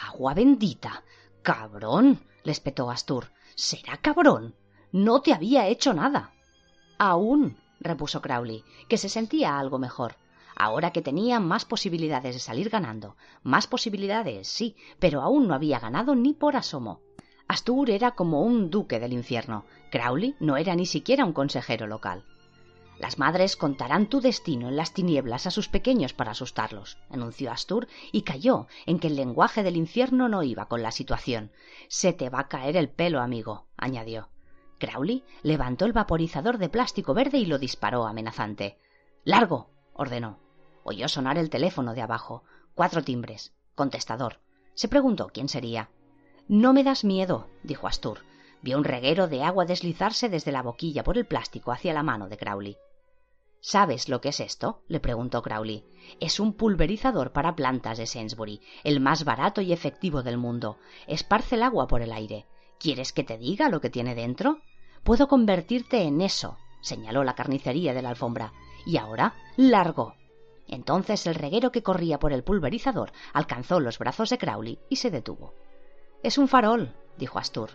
Agua bendita. Cabrón. le espetó Astur. Será cabrón. No te había hecho nada. Aún, repuso Crowley, que se sentía algo mejor. Ahora que tenía más posibilidades de salir ganando. Más posibilidades, sí, pero aún no había ganado ni por asomo. Astur era como un duque del infierno. Crowley no era ni siquiera un consejero local. Las madres contarán tu destino en las tinieblas a sus pequeños para asustarlos, anunció Astur, y cayó en que el lenguaje del infierno no iba con la situación. Se te va a caer el pelo, amigo, añadió. Crowley levantó el vaporizador de plástico verde y lo disparó amenazante. Largo, ordenó. Oyó sonar el teléfono de abajo. Cuatro timbres. Contestador. Se preguntó quién sería. No me das miedo, dijo Astur. Vio un reguero de agua deslizarse desde la boquilla por el plástico hacia la mano de Crowley. ¿Sabes lo que es esto? le preguntó Crowley. Es un pulverizador para plantas de Sainsbury, el más barato y efectivo del mundo. Esparce el agua por el aire. ¿Quieres que te diga lo que tiene dentro? Puedo convertirte en eso, señaló la carnicería de la alfombra. Y ahora, largo. Entonces el reguero que corría por el pulverizador alcanzó los brazos de Crowley y se detuvo. Es un farol, dijo Astur.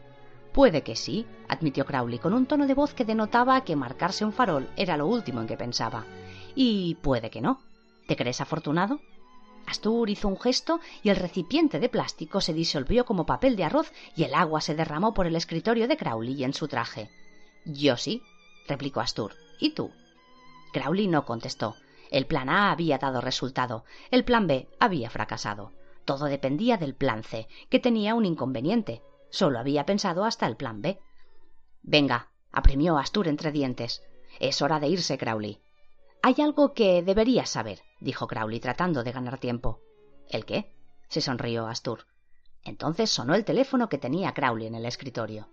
Puede que sí, admitió Crowley con un tono de voz que denotaba que marcarse un farol era lo último en que pensaba. Y puede que no. ¿Te crees afortunado? Astur hizo un gesto y el recipiente de plástico se disolvió como papel de arroz y el agua se derramó por el escritorio de Crowley y en su traje. Yo sí, replicó Astur. ¿Y tú? Crowley no contestó. El plan A había dado resultado. El plan B había fracasado. Todo dependía del plan C, que tenía un inconveniente. Solo había pensado hasta el plan B. Venga, apremió Astur entre dientes. Es hora de irse, Crowley. Hay algo que deberías saber, dijo Crowley tratando de ganar tiempo. ¿El qué? se sonrió Astur. Entonces sonó el teléfono que tenía Crowley en el escritorio.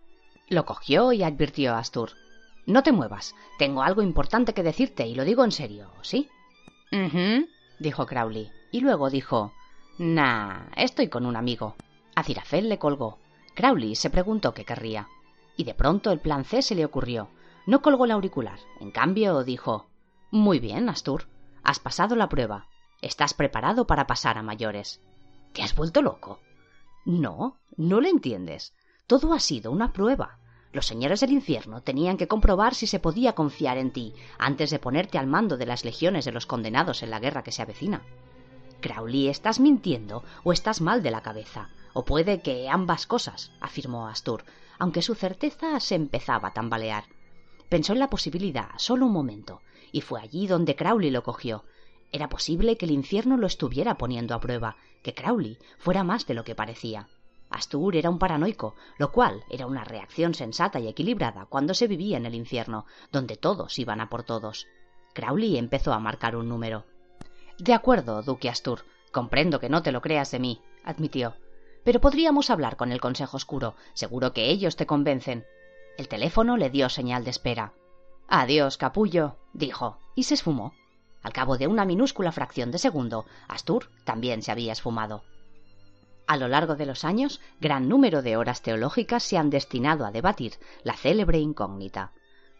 Lo cogió y advirtió a Astur. No te muevas. Tengo algo importante que decirte y lo digo en serio, ¿sí? Mhm, dijo Crowley. Y luego dijo Nah, estoy con un amigo. A Cirafel le colgó. Crowley se preguntó qué querría. Y de pronto el plan C se le ocurrió. No colgó el auricular. En cambio, dijo Muy bien, Astur. Has pasado la prueba. Estás preparado para pasar a mayores. ¿Te has vuelto loco? No, no le entiendes. Todo ha sido una prueba. Los señores del infierno tenían que comprobar si se podía confiar en ti antes de ponerte al mando de las legiones de los condenados en la guerra que se avecina. Crowley, estás mintiendo o estás mal de la cabeza. O puede que ambas cosas, afirmó Astur, aunque su certeza se empezaba a tambalear. Pensó en la posibilidad, solo un momento, y fue allí donde Crowley lo cogió. Era posible que el infierno lo estuviera poniendo a prueba, que Crowley fuera más de lo que parecía. Astur era un paranoico, lo cual era una reacción sensata y equilibrada cuando se vivía en el infierno, donde todos iban a por todos. Crowley empezó a marcar un número. De acuerdo, Duque Astur. Comprendo que no te lo creas de mí, admitió. Pero podríamos hablar con el Consejo Oscuro. Seguro que ellos te convencen. El teléfono le dio señal de espera. Adiós, capullo, dijo, y se esfumó. Al cabo de una minúscula fracción de segundo, Astur también se había esfumado. A lo largo de los años, gran número de horas teológicas se han destinado a debatir la célebre incógnita.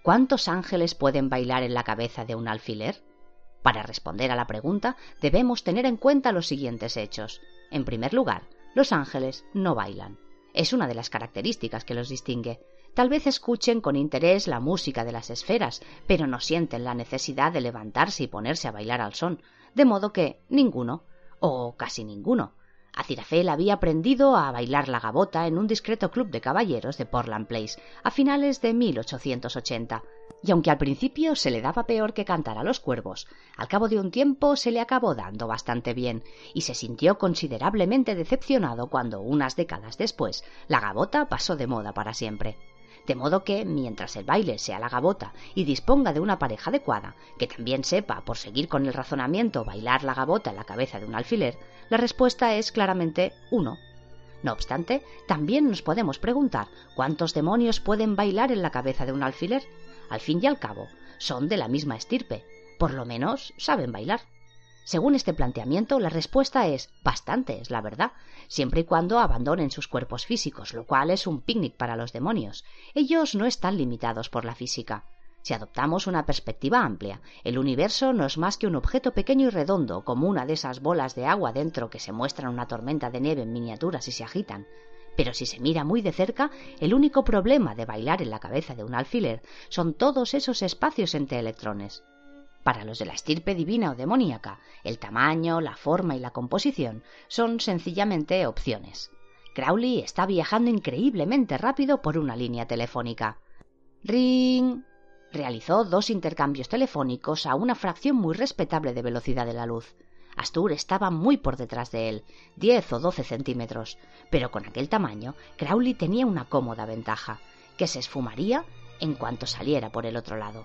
¿Cuántos ángeles pueden bailar en la cabeza de un alfiler? Para responder a la pregunta, debemos tener en cuenta los siguientes hechos. En primer lugar, los ángeles no bailan. Es una de las características que los distingue. Tal vez escuchen con interés la música de las esferas, pero no sienten la necesidad de levantarse y ponerse a bailar al son, de modo que ninguno, o casi ninguno, Acirafel había aprendido a bailar la gabota en un discreto club de caballeros de Portland Place a finales de 1880, y aunque al principio se le daba peor que cantar a los cuervos, al cabo de un tiempo se le acabó dando bastante bien, y se sintió considerablemente decepcionado cuando, unas décadas después, la gabota pasó de moda para siempre de modo que, mientras el baile sea la gabota y disponga de una pareja adecuada, que también sepa, por seguir con el razonamiento, bailar la gabota en la cabeza de un alfiler, la respuesta es claramente uno. No obstante, también nos podemos preguntar cuántos demonios pueden bailar en la cabeza de un alfiler. Al fin y al cabo, son de la misma estirpe. Por lo menos saben bailar. Según este planteamiento, la respuesta es bastantes, la verdad, siempre y cuando abandonen sus cuerpos físicos, lo cual es un picnic para los demonios. Ellos no están limitados por la física. Si adoptamos una perspectiva amplia, el universo no es más que un objeto pequeño y redondo, como una de esas bolas de agua dentro que se muestran una tormenta de nieve en miniaturas y se agitan. Pero si se mira muy de cerca, el único problema de bailar en la cabeza de un alfiler son todos esos espacios entre electrones. Para los de la estirpe divina o demoníaca, el tamaño, la forma y la composición son sencillamente opciones. Crowley está viajando increíblemente rápido por una línea telefónica. Ring. Realizó dos intercambios telefónicos a una fracción muy respetable de velocidad de la luz. Astur estaba muy por detrás de él, diez o doce centímetros, pero con aquel tamaño, Crowley tenía una cómoda ventaja, que se esfumaría en cuanto saliera por el otro lado.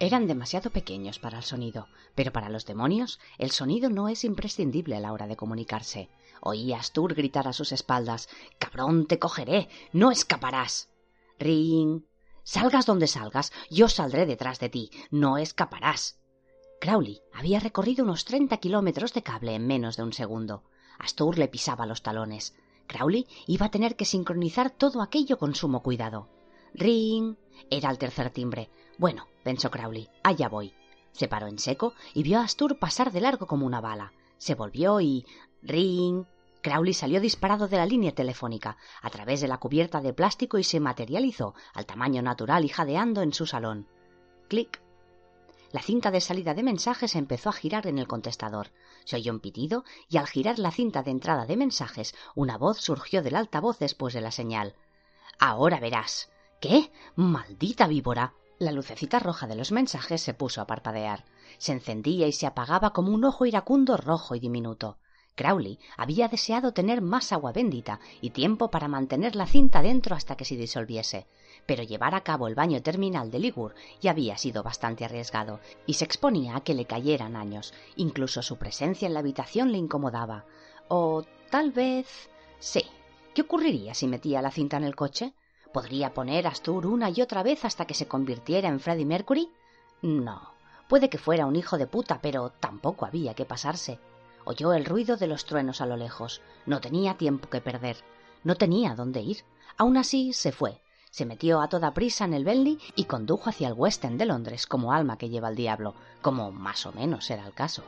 Eran demasiado pequeños para el sonido, pero para los demonios el sonido no es imprescindible a la hora de comunicarse. Oía Astur gritar a sus espaldas Cabrón, te cogeré. no escaparás. Ring. Salgas donde salgas, yo saldré detrás de ti. No escaparás. Crowley había recorrido unos treinta kilómetros de cable en menos de un segundo. Astur le pisaba los talones. Crowley iba a tener que sincronizar todo aquello con sumo cuidado. Ring. Era el tercer timbre. Bueno, pensó Crowley, allá voy. Se paró en seco y vio a Astur pasar de largo como una bala. Se volvió y. ring. Crowley salió disparado de la línea telefónica, a través de la cubierta de plástico y se materializó, al tamaño natural y jadeando en su salón. Clic. La cinta de salida de mensajes empezó a girar en el contestador. Se oyó un pitido y al girar la cinta de entrada de mensajes, una voz surgió del altavoz después de la señal. Ahora verás. ¿Qué? Maldita víbora. La lucecita roja de los mensajes se puso a parpadear. Se encendía y se apagaba como un ojo iracundo rojo y diminuto. Crowley había deseado tener más agua bendita y tiempo para mantener la cinta dentro hasta que se disolviese, pero llevar a cabo el baño terminal de Ligur ya había sido bastante arriesgado y se exponía a que le cayeran años. Incluso su presencia en la habitación le incomodaba. O tal vez. sí. ¿Qué ocurriría si metía la cinta en el coche? ¿Podría poner Astur una y otra vez hasta que se convirtiera en Freddie Mercury? No. Puede que fuera un hijo de puta, pero tampoco había que pasarse. Oyó el ruido de los truenos a lo lejos. No tenía tiempo que perder. No tenía dónde ir. Aún así se fue. Se metió a toda prisa en el Bentley y condujo hacia el West End de Londres como alma que lleva al diablo, como más o menos era el caso.